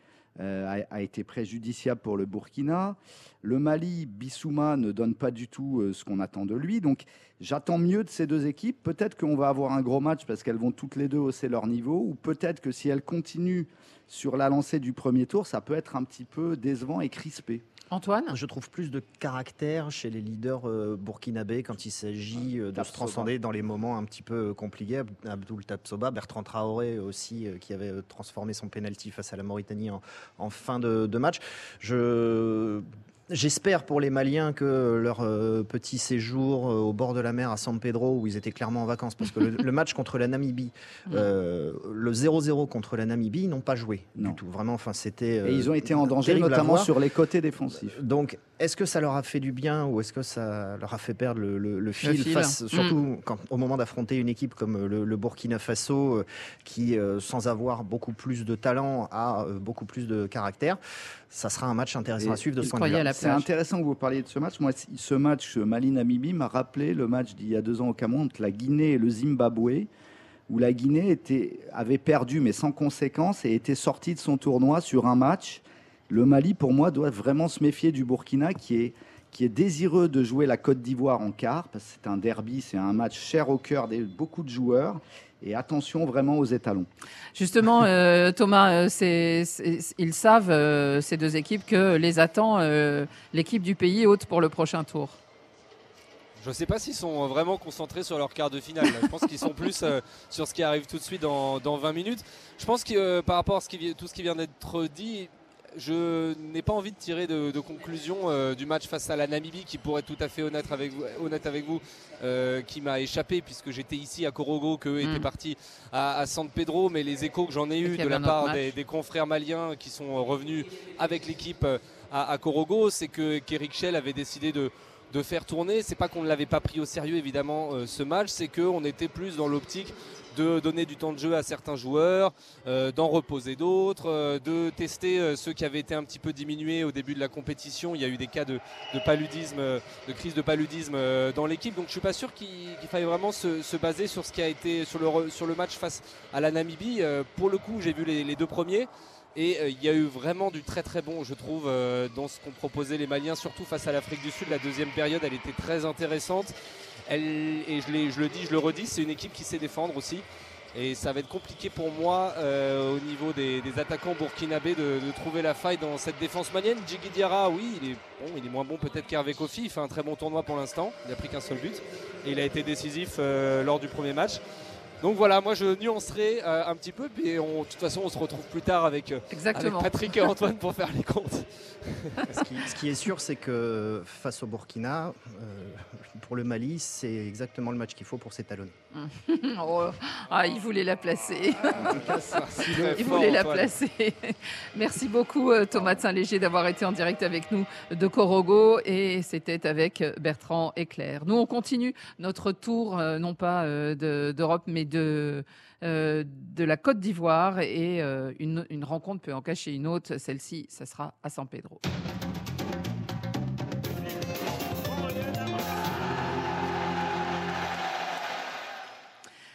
euh, a, été préjudiciable pour le Burkina. Le Mali, Bissouma ne donne pas du tout euh, ce qu'on attend de lui. Donc j'attends mieux de ces deux équipes. Peut-être qu'on va avoir un gros match parce qu'elles vont toutes les deux hausser leur niveau. Ou peut-être que si elles continuent sur la lancée du premier tour, ça peut être un petit peu décevant et crispé. Antoine Je trouve plus de caractère chez les leaders euh, burkinabés quand il s'agit euh, de se transcender dans les moments un petit peu compliqués. Abdul Tabsoba, Bertrand Traoré aussi, euh, qui avait transformé son penalty face à la Mauritanie en, fin de, de match. Je J'espère pour les Maliens que leur euh, petit séjour euh, au bord de la mer à San Pedro, où ils étaient clairement en vacances, parce que le, match contre la Namibie, euh, le 0-0 contre la Namibie, ils n'ont pas joué du tout. Vraiment, enfin, c'était. Et ils ont été en danger, notamment sur les côtés défensifs. Donc, est-ce que ça leur a fait du bien ou est-ce que ça leur a fait perdre le, fil, face, surtout mm. quand, au moment d'affronter une équipe comme le, Burkina Faso, qui, sans avoir beaucoup plus de talent, a beaucoup plus de caractère ça sera un match intéressant à suivre de ce point de vue. C'est intéressant que vous parliez de ce match. Moi, ce match Mali-Namibie m'a rappelé le match d'il y a deux ans au Cameroun entre la Guinée et le Zimbabwe, où la Guinée était, avait perdu, mais sans conséquence, et était sortie de son tournoi sur un match. Le Mali, pour moi, doit vraiment se méfier du Burkina, qui est qui est désireux de jouer la Côte d'Ivoire en quart, parce que c'est un derby, c'est un match cher au cœur de beaucoup de joueurs. Et attention vraiment aux étalons. Justement, euh, Thomas, euh, ils savent, euh, ces deux équipes, que les attend euh, l'équipe du pays haute pour le prochain tour. Je ne sais pas s'ils sont vraiment concentrés sur leur quart de finale. Je pense qu'ils sont plus euh, sur ce qui arrive tout de suite dans, dans 20 minutes. Je pense que euh, par rapport à ce qui, vi- tout ce qui vient d'être dit, je n'ai pas envie de tirer de, de conclusion euh, du match face à la Namibie, qui pourrait être tout à fait honnête avec vous, honnête avec vous euh, qui m'a échappé puisque j'étais ici à Corogo, qu'eux Mm. étaient partis à, à San Pedro. Mais les échos que j'en ai eu de la part des, des confrères maliens qui sont revenus avec l'équipe euh, à, à Corogo, c'est que qu'Eric Schell avait décidé de, de faire tourner. C'est pas qu'on ne l'avait pas pris au sérieux évidemment euh, ce match, c'est qu'on était plus dans l'optique de donner du temps de jeu à certains joueurs, euh, d'en reposer d'autres, euh, de tester euh, ceux qui avaient été un petit peu diminués au début de la compétition. Il y a eu des cas de, paludisme, de crise de paludisme dans l'équipe. Donc je suis pas sûr qu'il qu'il fallait vraiment se, se baser sur ce qui a été sur le, sur le match face à la Namibie. Pour le coup, j'ai vu les, deux premiers. Et il y a eu vraiment du très très bon, je trouve, dans ce qu'ont proposé les Maliens, surtout face à l'Afrique du Sud. La deuxième période, elle était très intéressante. Et je le dis, je le redis, c'est une équipe qui sait défendre aussi. Et ça va être compliqué pour moi euh, au niveau des, attaquants burkinabés de, trouver la faille dans cette défense malienne. Djigui Diarra, oui, il est, bon, il est moins bon peut-être qu'Hervé Kofi. Il fait un très bon tournoi pour l'instant. Il n'a pris qu'un seul but. Et il a été décisif euh, lors du premier match. Donc voilà, moi je nuancerai euh, un petit peu. Puis on- de toute façon, on se retrouve plus tard avec, euh, avec Patrick et Antoine pour faire les comptes. ce, qui, ce qui est sûr, c'est que face au Burkina, euh, pour le Mali, c'est exactement le match qu'il faut pour s'étalonner. Oh, ah, il voulait la placer. il fort, voulait la placer. Merci beaucoup Thomas de Saint-Léger d'avoir été en direct avec nous de Corogo et c'était avec Bertrand et Claire. Nous on continue notre tour non pas de- d'Europe mais de euh, de la Côte d'Ivoire et euh, une, rencontre peut en cacher une autre. Celle-ci, ça sera à San Pedro.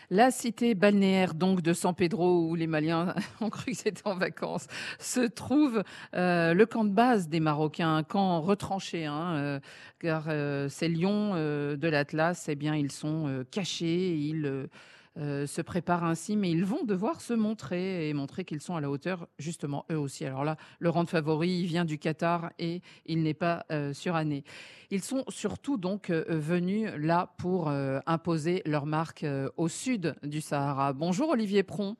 La cité balnéaire donc de San Pedro, où les Maliens ont cru que c'était en vacances, se trouve euh, le camp de base des Marocains, un camp retranché, hein, car ces lions de l'Atlas, eh bien, ils sont cachés, ils euh, se préparent ainsi, mais ils vont devoir se montrer et montrer qu'ils sont à la hauteur, justement, eux aussi. Alors là, le rang de favori vient du Qatar et il n'est pas euh, suranné. Ils sont surtout donc euh, venus là pour imposer leur marque au sud du Sahara. Bonjour Olivier Pron.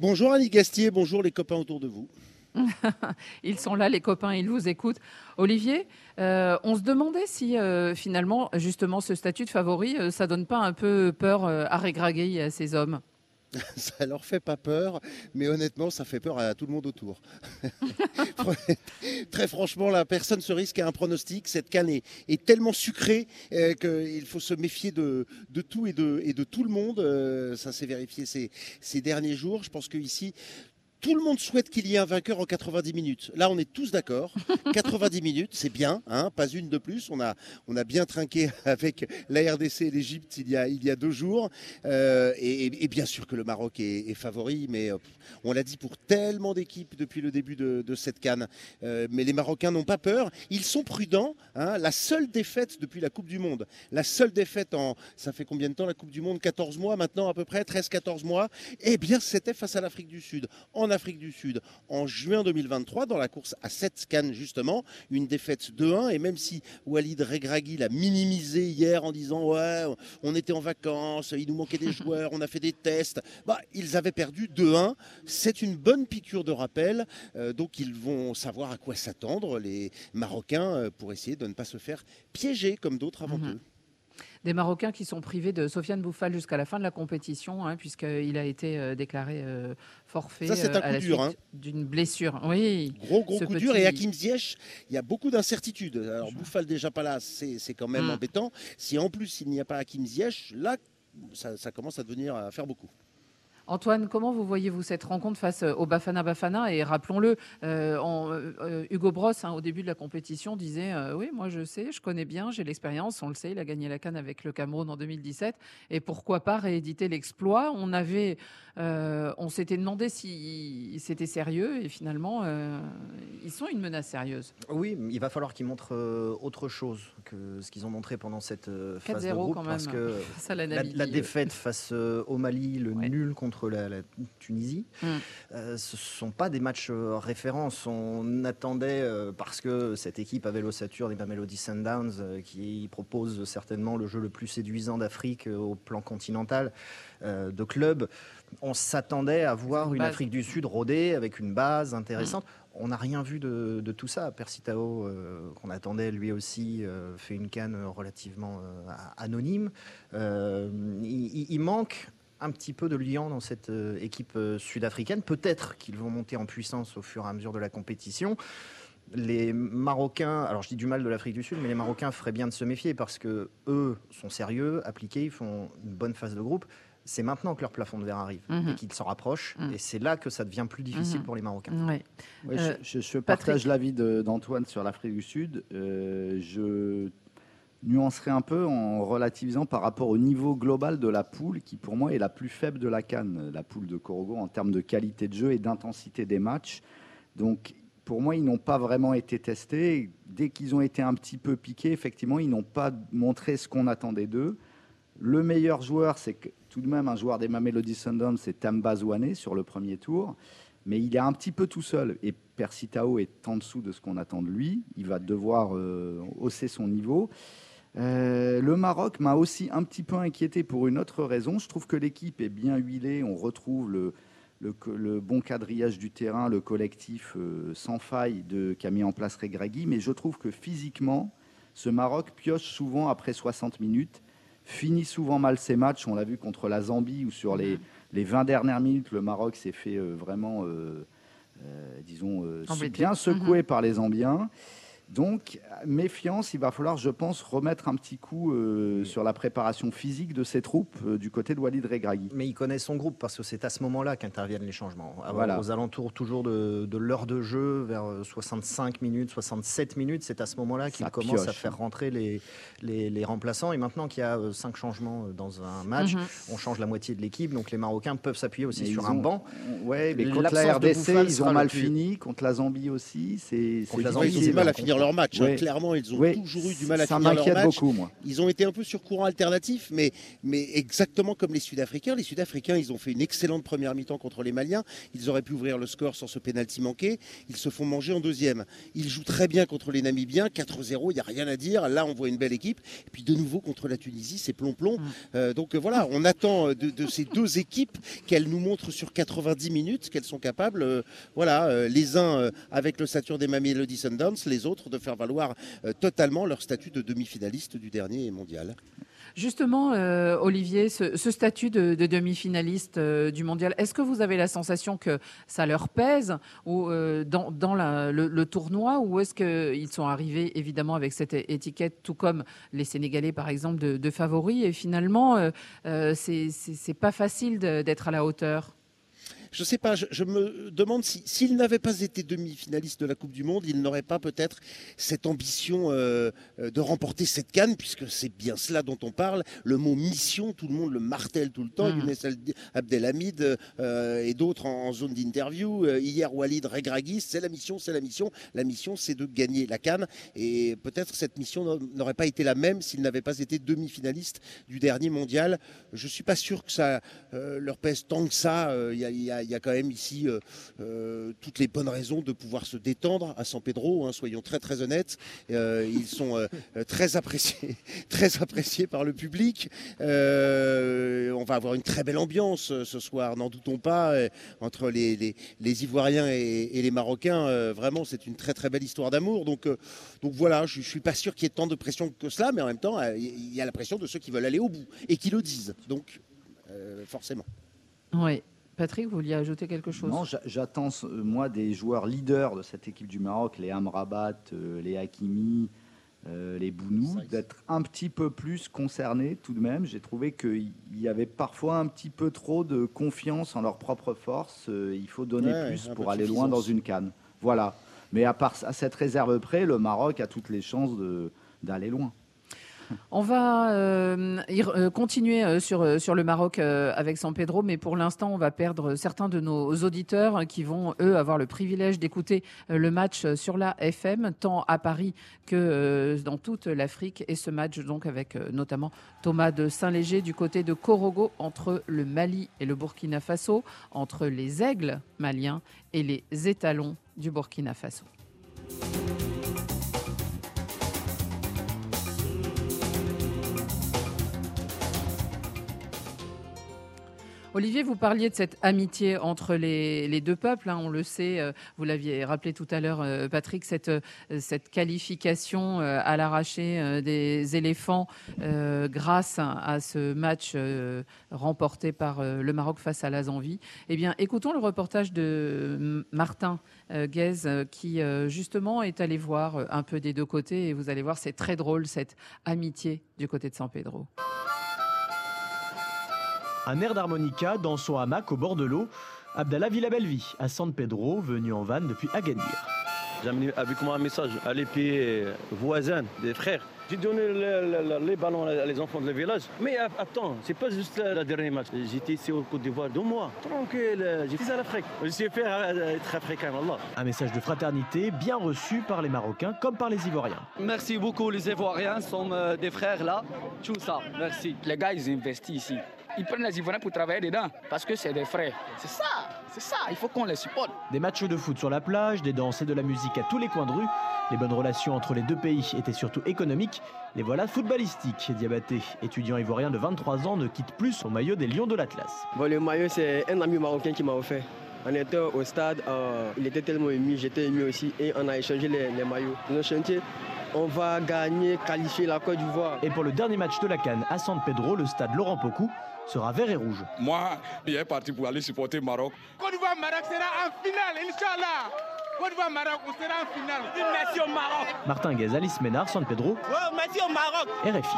Bonjour Annie Gastier, bonjour les copains autour de vous. ils sont là, les copains, ils vous écoutent. Olivier, euh, on se demandait si euh, finalement, justement, ce statut de favori, euh, ça donne pas un peu peur euh, à Regragui à ces hommes Ça leur fait pas peur, mais honnêtement, ça fait peur à tout le monde autour. Très franchement, là, personne se risque à un pronostic. Cette canne est, tellement sucrée euh, qu'il faut se méfier de, tout et de, tout le monde. Ça s'est vérifié ces, ces derniers jours. Je pense qu'ici, tout le monde souhaite qu'il y ait un vainqueur en 90 minutes. Là, on est tous d'accord. 90 minutes, c'est bien, hein, pas une de plus. On a, on a bien trinqué avec la RDC et l'Égypte il y a, il y a deux jours. Euh, et, bien sûr que le Maroc est, est favori, mais euh, on l'a dit pour tellement d'équipes depuis le début de, de cette canne. Euh, mais les Marocains n'ont pas peur. Ils sont prudents. hein. La seule défaite depuis la Coupe du Monde, la seule défaite en. Ça fait combien de temps la Coupe du Monde? 14 mois maintenant, à peu près 13-14 mois. Eh bien, c'était face à l'Afrique du Sud. En Afrique du Sud, en juin 2023, dans la course à 7 cannes, justement, une défaite 2-1. Et même si Walid Regragui l'a minimisé hier en disant Ouais, on était en vacances, il nous manquait des joueurs, on a fait des tests, bah, ils avaient perdu 2-1. C'est une bonne piqûre de rappel. Euh, donc, ils vont savoir à quoi s'attendre, les Marocains, euh, pour essayer de ne pas se faire piéger comme d'autres avant eux. Des Marocains qui sont privés de Sofiane Bouffal jusqu'à la fin de la compétition, hein, puisqu'il a été euh, déclaré euh, forfait Ça, c'est un euh, à coup la dur, suite hein. d'une blessure. Oui, Gros, gros coup petit- dur. Et Hakim Ziyech, il y a beaucoup d'incertitudes. Alors, Bouffal déjà pas là, c'est c'est quand même Mm. embêtant. Si en plus il n'y a pas Hakim Ziyech, là, ça, ça commence à devenir à faire beaucoup. Antoine, comment vous voyez-vous cette rencontre face au Bafana Bafana Et rappelons-le, euh, euh, Hugo Bros, hein, au début de la compétition, disait euh, Oui, moi je sais, je connais bien, j'ai l'expérience, on le sait, il a gagné la Cannes avec le Cameroun en 2017. Et pourquoi pas rééditer l'exploit? On avait, euh, on s'était demandé si c'était sérieux et finalement, euh, ils sont une menace sérieuse. Oui, il va falloir qu'ils montrent euh, autre chose que ce qu'ils ont montré pendant cette phase de 4-0 groupe. quand parce même. que Ça, la la, défaite face au Mali, le nul contre la, la Tunisie, euh, ce ne sont pas des matchs références. On attendait, parce que cette équipe avait l'ossature des Mamelody Sundowns, qui propose certainement le jeu le plus séduisant d'Afrique au plan continental de club, on s'attendait à voir une base. Afrique du Sud rodée avec une base intéressante. On n'a rien vu de, de tout ça. Persitao, euh, qu'on attendait lui aussi, euh, fait une canne relativement euh, anonyme. Il, il- manque un petit peu de liant dans cette équipe sud-africaine. Peut-être qu'ils vont monter en puissance au fur et à mesure de la compétition. Les Marocains, alors je dis du mal de l'Afrique du Sud, mais les Marocains feraient bien de se méfier parce que eux sont sérieux, appliqués, ils font une bonne phase de groupe. C'est maintenant que leur plafond de verre arrive Mhm. et qu'ils s'en rapprochent. Mhm. Et c'est là que ça devient plus difficile Mhm. pour les Marocains. Oui, Euh, je, je- je Patrick. partage l'avis d'Antoine sur l'Afrique du Sud. Euh, je nuancerai un peu en relativisant par rapport au niveau global de la poule, qui pour moi est la plus faible de la Cannes, la poule de Korogo, en termes de qualité de jeu et d'intensité des matchs. Donc, pour moi, ils n'ont pas vraiment été testés. Dès qu'ils ont été un petit peu piqués, effectivement, ils n'ont pas montré ce qu'on attendait d'eux. Le meilleur joueur, c'est que- tout de même un joueur des Mamelody Sundowns, c'est Tamba Zwane sur le premier tour. Mais il est un petit peu tout seul. Et Persitao est en dessous de ce qu'on attend de lui. Il va devoir euh, hausser son niveau. Euh, le Maroc m'a aussi un petit peu inquiété pour une autre raison. Je trouve que l'équipe est bien huilée. On retrouve le, bon quadrillage du terrain, le collectif euh, sans faille qu'a mis en place Regragui. Mais je trouve que physiquement, ce Maroc pioche souvent après 60 minutes, finit souvent mal ses matchs. On l'a vu contre la Zambie où sur les, les 20 dernières minutes, le Maroc s'est fait euh, vraiment, euh, euh, disons, bien secoué par les Zambiens. Donc, méfiance, il va falloir, je pense, remettre un petit coup euh, sur la préparation physique de ces troupes euh, du côté de Walid Regragui. Mais il connaît son groupe parce que c'est à ce moment-là qu'interviennent les changements. Voilà. Aux alentours toujours de, de l'heure de jeu, vers euh, 65 minutes, 67 minutes, c'est à ce moment-là qu'il commence à faire rentrer les, les, les remplaçants. Et maintenant qu'il y a euh, cinq changements euh, dans un match, Mhm. on change la moitié de l'équipe. Donc les Marocains peuvent s'appuyer aussi Mais sur un ont- banc. Ouais, mais contre la RDC, Bouffal ils ont mal fini. Contre la Zambie aussi, c'est. Contre la c'est Zambie, Ils ont difficile. du mal à finir leur match. hein. Clairement, ils ont toujours eu du mal à Ça finir leur m'inquiète match. beaucoup, moi. Ils ont été un peu sur courant alternatif, mais, mais exactement comme les Sud-Africains. Les Sud-Africains, ils ont fait une excellente première mi-temps contre les Maliens. Ils auraient pu ouvrir le score sans ce pénalty manqué. Ils se font manger en deuxième. Ils jouent très bien contre les Namibiens. 4-0, il n'y a rien à dire. Là, on voit une belle équipe. Et puis de nouveau contre la Tunisie, c'est plomb-plomb. Euh, donc voilà, on attend euh, de, de ces deux équipes qu'elles nous montrent sur 90 minutes qu'elles sont capables, euh, voilà, euh, les uns euh, avec le statut des Mamelody Sundowns, les autres de faire valoir euh, totalement leur statut de demi-finaliste du dernier mondial. Justement, euh, Olivier, ce, statut de, de demi-finaliste euh, du mondial, est-ce que vous avez la sensation que ça leur pèse ou, dans, le, tournoi ou est-ce qu'ils sont arrivés évidemment avec cette étiquette, tout comme les Sénégalais par exemple, de, de favoris et finalement, c'est pas facile d'être à la hauteur? Je sais pas, je, je me demande si s'il n'avait pas été demi-finaliste de la Coupe du Monde, il n'aurait pas peut-être cette ambition euh, euh, de remporter cette canne, puisque c'est bien cela dont on parle. Le mot mission, tout le monde le martèle tout le temps. Mhm. Younes El- Abdelhamid euh, et d'autres en, en zone d'interview. Euh, hier, Walid Regragui, c'est la mission, c'est la mission. La mission, c'est de gagner la canne. Et peut-être cette mission n'a- n'aurait pas été la même s'il n'avait pas été demi-finaliste du dernier mondial. Je suis pas sûr que ça leur pèse tant que ça. Il y, a- il y a- il y a quand même ici euh, euh, toutes les bonnes raisons de pouvoir se détendre à San Pedro. hein, soyons très très honnêtes. Euh, ils sont très appréciés, très appréciés par le public. On va avoir une très belle ambiance ce soir, n'en doutons pas, entre les, les- Ivoiriens et, les Marocains. Vraiment, c'est une très très belle histoire d'amour. Donc, donc voilà, je, je suis pas sûr qu'il y ait tant de pression que cela, mais en même temps, il y a la pression de ceux qui veulent aller au bout et qui le disent. Donc, forcément. Oui. Patrick, vous vouliez ajouter quelque chose? Non, j'a- j'attends, moi, des joueurs leaders de cette équipe du Maroc, les Amrabat, euh, les Hakimi, euh, les Bounous, d'être un petit peu plus concernés tout de même. J'ai trouvé qu'il y avait parfois un petit peu trop de confiance en leur propre force. Euh, il faut donner Ouais, plus pour aller loin dans une canne. Voilà. Mais à part à cette réserve près, le Maroc a toutes les chances d'aller loin. On va euh, euh, continuer euh, sur, sur le Maroc avec San Pedro, mais pour l'instant, on va perdre certains de nos auditeurs qui vont, eux, avoir le privilège d'écouter le match sur la FM, tant à Paris que dans toute l'Afrique. Et ce match, donc, avec notamment Thomas de Saint-Léger du côté de Korogo, entre le Mali et le Burkina Faso, entre les aigles maliens et les étalons du Burkina Faso. Olivier, vous parliez de cette amitié entre les, deux peuples. hein, on le sait, euh, vous l'aviez rappelé tout à l'heure, euh, Patrick, cette, euh, qualification à l'arraché des éléphants grâce à, ce match remporté par le Maroc face à la Zambie. Eh bien, écoutons le reportage de Martin Guez qui, justement, est allé voir un peu des deux côtés. Et vous allez voir, c'est très drôle, cette amitié du côté de San Pedro. Un air d'harmonica dans son hamac au bord de l'eau. Abdallah vit la belle vie à San Pedro, venu en van depuis Agadir. J'ai amené avec moi un message à les pays voisins, des frères. J'ai donné le- le- le- les ballons à les enfants du village. Mais a- attends, c'est pas juste la, la dernière match. J'étais ici au Côte d'Ivoire deux mois. Tranquille, j'étais à l'Afrique. Je sais faire euh, être africain, Allah. Un message de fraternité bien reçu par les Marocains comme par les Ivoiriens. Merci beaucoup, les Ivoiriens sont euh, des frères là. Tout ça, merci. Les gars, ils investissent ici. Ils prennent les Ivoiriens pour travailler dedans parce que c'est des frères. C'est ça, c'est ça, il faut qu'on les supporte. Des matchs de foot sur la plage, des danses et de la musique à tous les coins de rue. Les bonnes relations entre les deux pays étaient surtout économiques. Les voilà footballistiques. Diabaté, étudiant ivoirien de 23 ans, ne quitte plus son maillot des Lions de l'Atlas. Bon, le maillot, c'est un ami marocain qui m'a offert. On était au stade, euh, il était tellement ému, j'étais ému aussi, et on a échangé les, les maillots. Nos chantiers, on va gagner, qualifier la Côte d'Ivoire. Et pour le dernier match de la Cannes à San Pedro, le stade Laurent Pocou sera vert et rouge. Moi, il est parti pour aller supporter Maroc. Côte d'Ivoire, Maroc sera en finale, Inch'Allah. Côte d'Ivoire, Maroc, on sera en finale. Merci au Maroc. Martin Guez, Alice Ménard, San Pedro, merci au Maroc. RFI.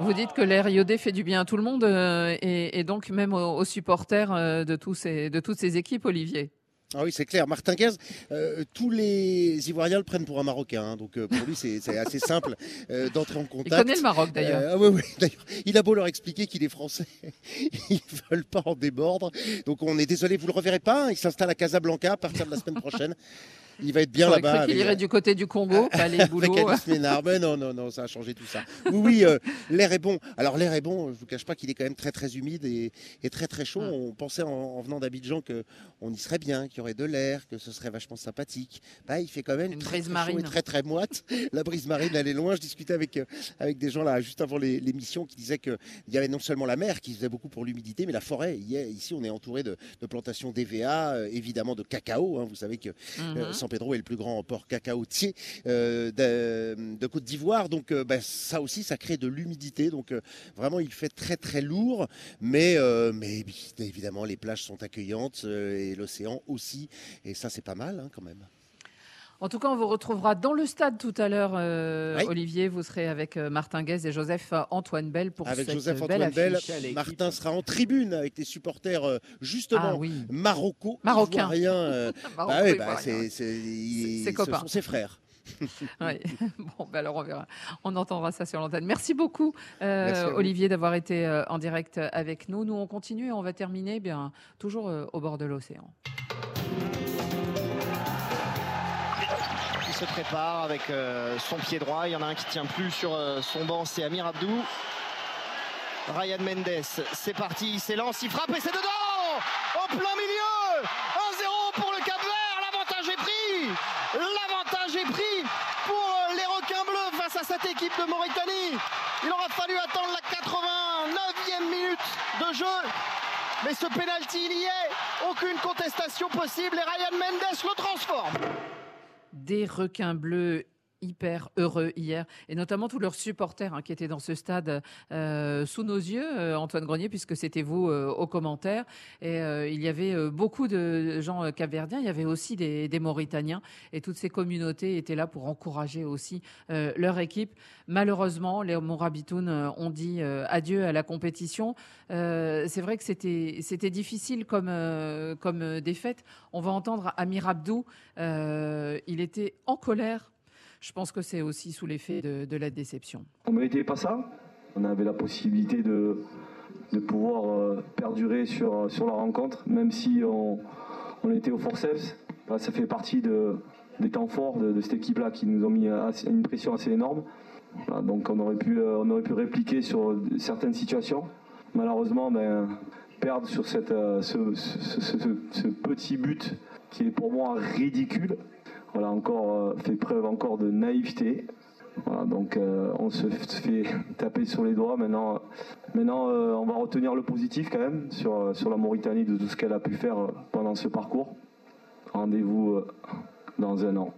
Vous dites que l'air iodé fait du bien à tout le monde euh, et, et donc même aux, aux supporters euh, de, tous ces, de toutes ces équipes, Olivier. Ah oui, c'est clair. Martin Guez, euh, tous les Ivoiriens le prennent pour un Marocain. hein. donc euh, pour lui, c'est assez simple euh, d'entrer en contact. connaît le Maroc, d'ailleurs. Euh, ah oui, oui, d'ailleurs. Il a beau leur expliquer qu'il est français, ils veulent pas en démordre. Donc on est désolé, vous le reverrez pas. hein. Il s'installe à Casablanca à partir de la semaine prochaine. Il va être bien là-bas. avec- irait du côté du Congo, pas les boulots. Mais non, non, non, ça a changé tout ça. Oui, oui, euh, l'air est bon. Alors l'air est bon, je vous cache pas qu'il est quand même très très humide et, et très très chaud. On pensait en, en venant d'Abidjan que on y serait bien, qu'il y aurait de l'air, que ce serait vachement sympathique. Bah, il fait quand même très, brise très chaud marine. et très très moite. La brise marine, elle est loin. Je discutais avec, euh, avec des gens là juste avant l'émission qui disaient qu'il y avait non seulement la mer qui faisait beaucoup pour l'humidité, mais la forêt. Il ici, on est entouré de, de plantations d'EVA, euh, évidemment de cacao. hein. Vous savez que Mhm. San Pedro est le plus grand port cacaotier euh, de, Côte d'Ivoire. Donc euh, bah, ça aussi, ça crée de l'humidité. Donc euh, vraiment, il fait très très lourd. Mais, évidemment, les plages sont accueillantes et l'océan aussi. Et ça, c'est pas mal hein, quand même. En tout cas, on vous retrouvera dans le stade tout à l'heure, euh, Oui. Olivier. Vous serez avec euh, Martin Guez et Joseph euh, Antoine Bell pour Avec cette Joseph belle Antoine Bell, affiche. Martin sera en tribune avec les supporters justement Ah oui. Marocco, Marocains. ivoiriens. Maroco- bah ouais, bah, c'est- ses ce copains. sont ses frères. Oui. Bon, ben alors on verra. On entendra ça sur l'antenne. Merci beaucoup, euh, Merci. Olivier, d'avoir été euh, en direct avec nous. Nous, on continue et on va terminer bien toujours euh, au bord de l'océan. Se prépare avec euh, son pied droit. Il y en a un qui tient plus sur euh, son banc, c'est Amir Abdou. Ryan Mendes, c'est parti, il s'élance, il frappe et c'est dedans Au plein milieu 1-0 pour le Cap Vert, l'avantage est pris L'avantage est pris pour euh, les requins bleus face à cette équipe de Mauritanie. Il aura fallu attendre la 89e minute de jeu. Mais ce pénalty, il y est. Aucune contestation possible et Ryan Mendes le transforme. Des requins bleus hyper heureux hier, et notamment tous leurs supporters hein, qui étaient dans ce stade euh, sous nos yeux, euh, Antoine Grenier, puisque c'était vous euh, aux commentaires. Et euh, il y avait beaucoup de gens capverdiens, il y avait aussi des, Mauritaniens, et toutes ces communautés étaient là pour encourager aussi leur équipe. Malheureusement, les Mourabitoun euh, ont dit adieu à la compétition. C'est vrai que c'était difficile comme, comme défaite. On va entendre Amir Abdou, il était en colère. Je pense que c'est aussi sous l'effet de, la déception. On ne méritait pas ça. On avait la possibilité de, de pouvoir euh, perdurer sur, sur la rencontre, même si on, on était au forceps. Ça fait partie de, des temps forts de, cette équipe-là qui nous ont mis une pression assez énorme. Donc on aurait, pu, euh, on aurait pu répliquer sur certaines situations. Malheureusement, ben, perdre sur cette, euh, ce petit but qui est pour moi ridicule. Voilà, encore euh, fait preuve encore de naïveté. Donc euh, on se fait taper sur les doigts. Maintenant, maintenant euh, on va retenir le positif quand même sur, sur la Mauritanie de tout ce qu'elle a pu faire pendant ce parcours. Rendez-vous dans un an.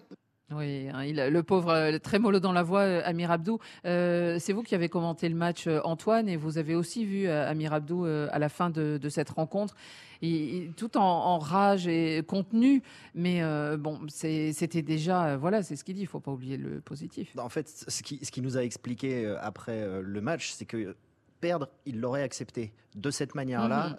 Oui, hein, le pauvre, euh, très mollo dans la voix, euh, Amir Abdou. Euh, c'est vous qui avez commenté le match, Antoine, et vous avez aussi vu Amir Abdou à la fin de, cette rencontre, tout en, rage et contenu. Mais bon, c'était déjà, voilà, c'est ce qu'il dit. Il faut pas oublier le positif. En fait, ce qui, nous a expliqué après le match, c'est que perdre, il l'aurait accepté. De cette manière-là, Mhm,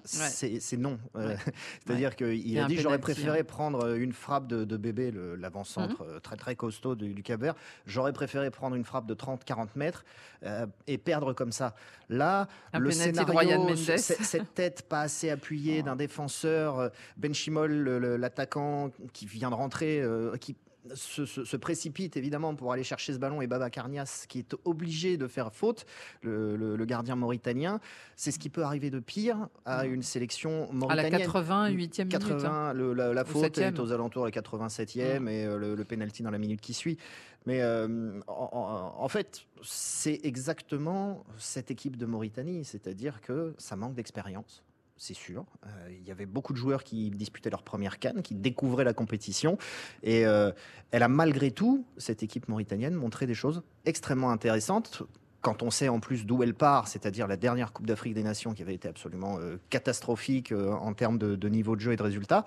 ouais. c'est non. Euh, Ouais. C'est-à-dire Ouais. qu'il a dit j'aurais penalty, préféré hein. prendre une frappe de, de bébé, l'avant-centre euh, très très costaud du, du Cap-Vert. J'aurais préféré prendre une frappe de 30-40 mètres euh, et perdre comme ça. Là, Un le scénario, cette tête pas assez appuyée d'un défenseur, euh, Ben Chimol, l'attaquant qui vient de rentrer, euh, qui se, se- se précipite évidemment pour aller chercher ce ballon et Baba Carnias qui est obligé de faire faute, le, le- le gardien mauritanien. C'est ce qui peut arriver de pire à une sélection À la mauritanienne. 88e minute, 80, hein. le- la, faute est 7e. aux alentours de la 87e et euh, le, le penalty dans la minute qui suit. Mais euh, en fait, c'est exactement cette équipe de Mauritanie, c'est-à-dire que ça manque d'expérience. C'est sûr. Euh, il y avait beaucoup de joueurs qui disputaient leur première canne, qui découvraient la compétition. Et euh, elle a malgré tout, cette équipe mauritanienne, montré des choses extrêmement intéressantes. Quand on sait en plus d'où elle part, c'est-à-dire la dernière Coupe d'Afrique des Nations qui avait été absolument euh, catastrophique en termes de niveau de jeu et de résultats,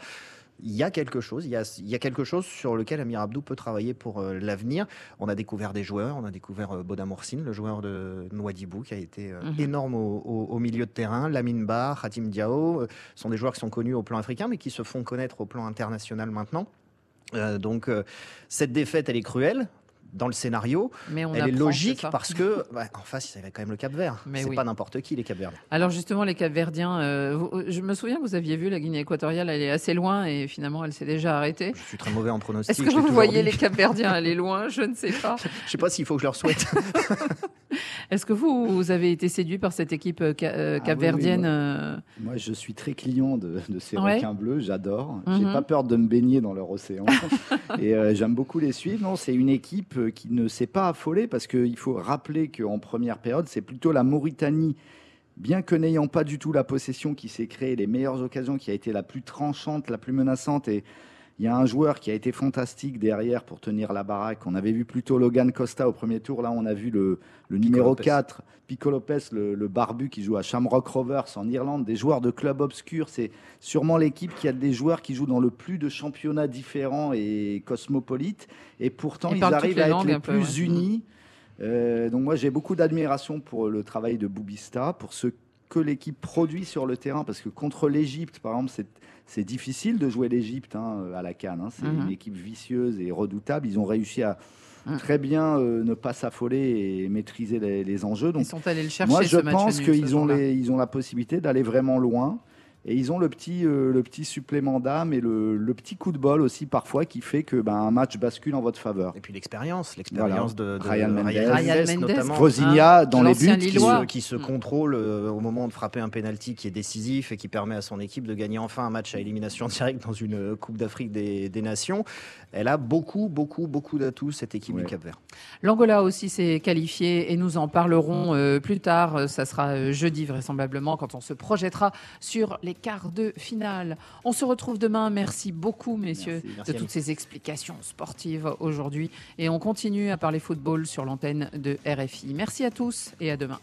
il y a quelque chose, il y a, il y a quelque chose sur lequel Amir Abdou peut travailler pour euh, l'avenir. On a découvert des joueurs, on a découvert euh, Boda Moursine, le joueur de Nouadhibou, qui a été euh, Mhm. énorme au, au- au milieu de terrain. Lamine Ba, Hatim Diao, euh, sont des joueurs qui sont connus au plan africain, mais qui se font connaître au plan international maintenant. Donc cette défaite, elle est cruelle dans le scénario. Mais on elle est logique parce que bah, en face, il y avait quand même le Cap Vert. Mais C'est oui. pas n'importe qui les Cap Verts. Alors justement, les Capverdiens, euh, vous- je me souviens que vous aviez vu la Guinée équatoriale aller assez loin et finalement elle s'est déjà arrêtée. Je suis très mauvais en pronostic. Est-ce que vous voyez dit. les Capverdiens aller loin? Je ne sais pas. Je sais pas s'il faut que je leur souhaite. Est-ce que vous, vous avez été séduit par cette équipe euh, ca- euh, Ah oui, capverdienne oui, moi- Moi, je suis très client de, de ces Ouais. requins bleus, j'adore. J'ai Mhm. pas peur de me baigner dans leur océan. et euh, j'aime beaucoup les suivre. Non, c'est une équipe qui ne s'est pas affolée parce qu'il faut rappeler qu'en première période, c'est plutôt la Mauritanie, bien que n'ayant pas du tout la possession, qui s'est créé les meilleures occasions, qui a été la plus tranchante, la plus menaçante. Et il y a un joueur qui a été fantastique derrière pour tenir la baraque. On avait vu plutôt Logan Costa au premier tour. Là, on a vu le, le numéro Lopez. 4, Pico Lopez, le, le barbu qui joue à Shamrock Rovers en Irlande. Des joueurs de clubs obscurs. C'est sûrement l'équipe qui a des joueurs qui jouent dans le plus de championnats différents et cosmopolites. Et pourtant, Ils arrivent à être les peu, plus ouais. unis. Euh, donc moi, j'ai beaucoup d'admiration pour le travail de Boubista, pour ce que l'équipe produit sur le terrain, parce que contre l'Égypte, par exemple, c'est difficile de jouer l'Égypte hein, à la canne. hein. C'est Mhm. une équipe vicieuse et redoutable. Ils ont réussi à Mhm. très bien euh, ne pas s'affoler et maîtriser les, les enjeux. Donc, Ils sont allés le chercher. moi, je ce pense qu'ils ont, jour-là. les- ils ont la possibilité d'aller vraiment loin. Et ils ont le petit, euh, le petit supplément d'âme et le, le petit coup de bol aussi parfois qui fait que ben, un match bascule en votre faveur. Et puis l'expérience, l'expérience de, de Ryan Mendes, Ryan Mendes, notamment. Rosinha dans les buts. qui se- qui se contrôle euh, au moment de frapper un penalty qui est décisif et qui permet à son équipe de gagner enfin un match à élimination directe dans une euh, Coupe d'Afrique des, des Nations. Elle a beaucoup, beaucoup, beaucoup d'atouts, cette équipe du Cap-Vert. L'Angola aussi s'est qualifié et nous en parlerons euh, plus tard. Ça sera jeudi vraisemblablement quand on se projettera sur les quarts de finale. On se retrouve demain. Merci beaucoup, messieurs, Merci, merci, de toutes ces explications sportives aujourd'hui. Et on continue à parler football sur l'antenne de RFI. Merci à tous et à demain.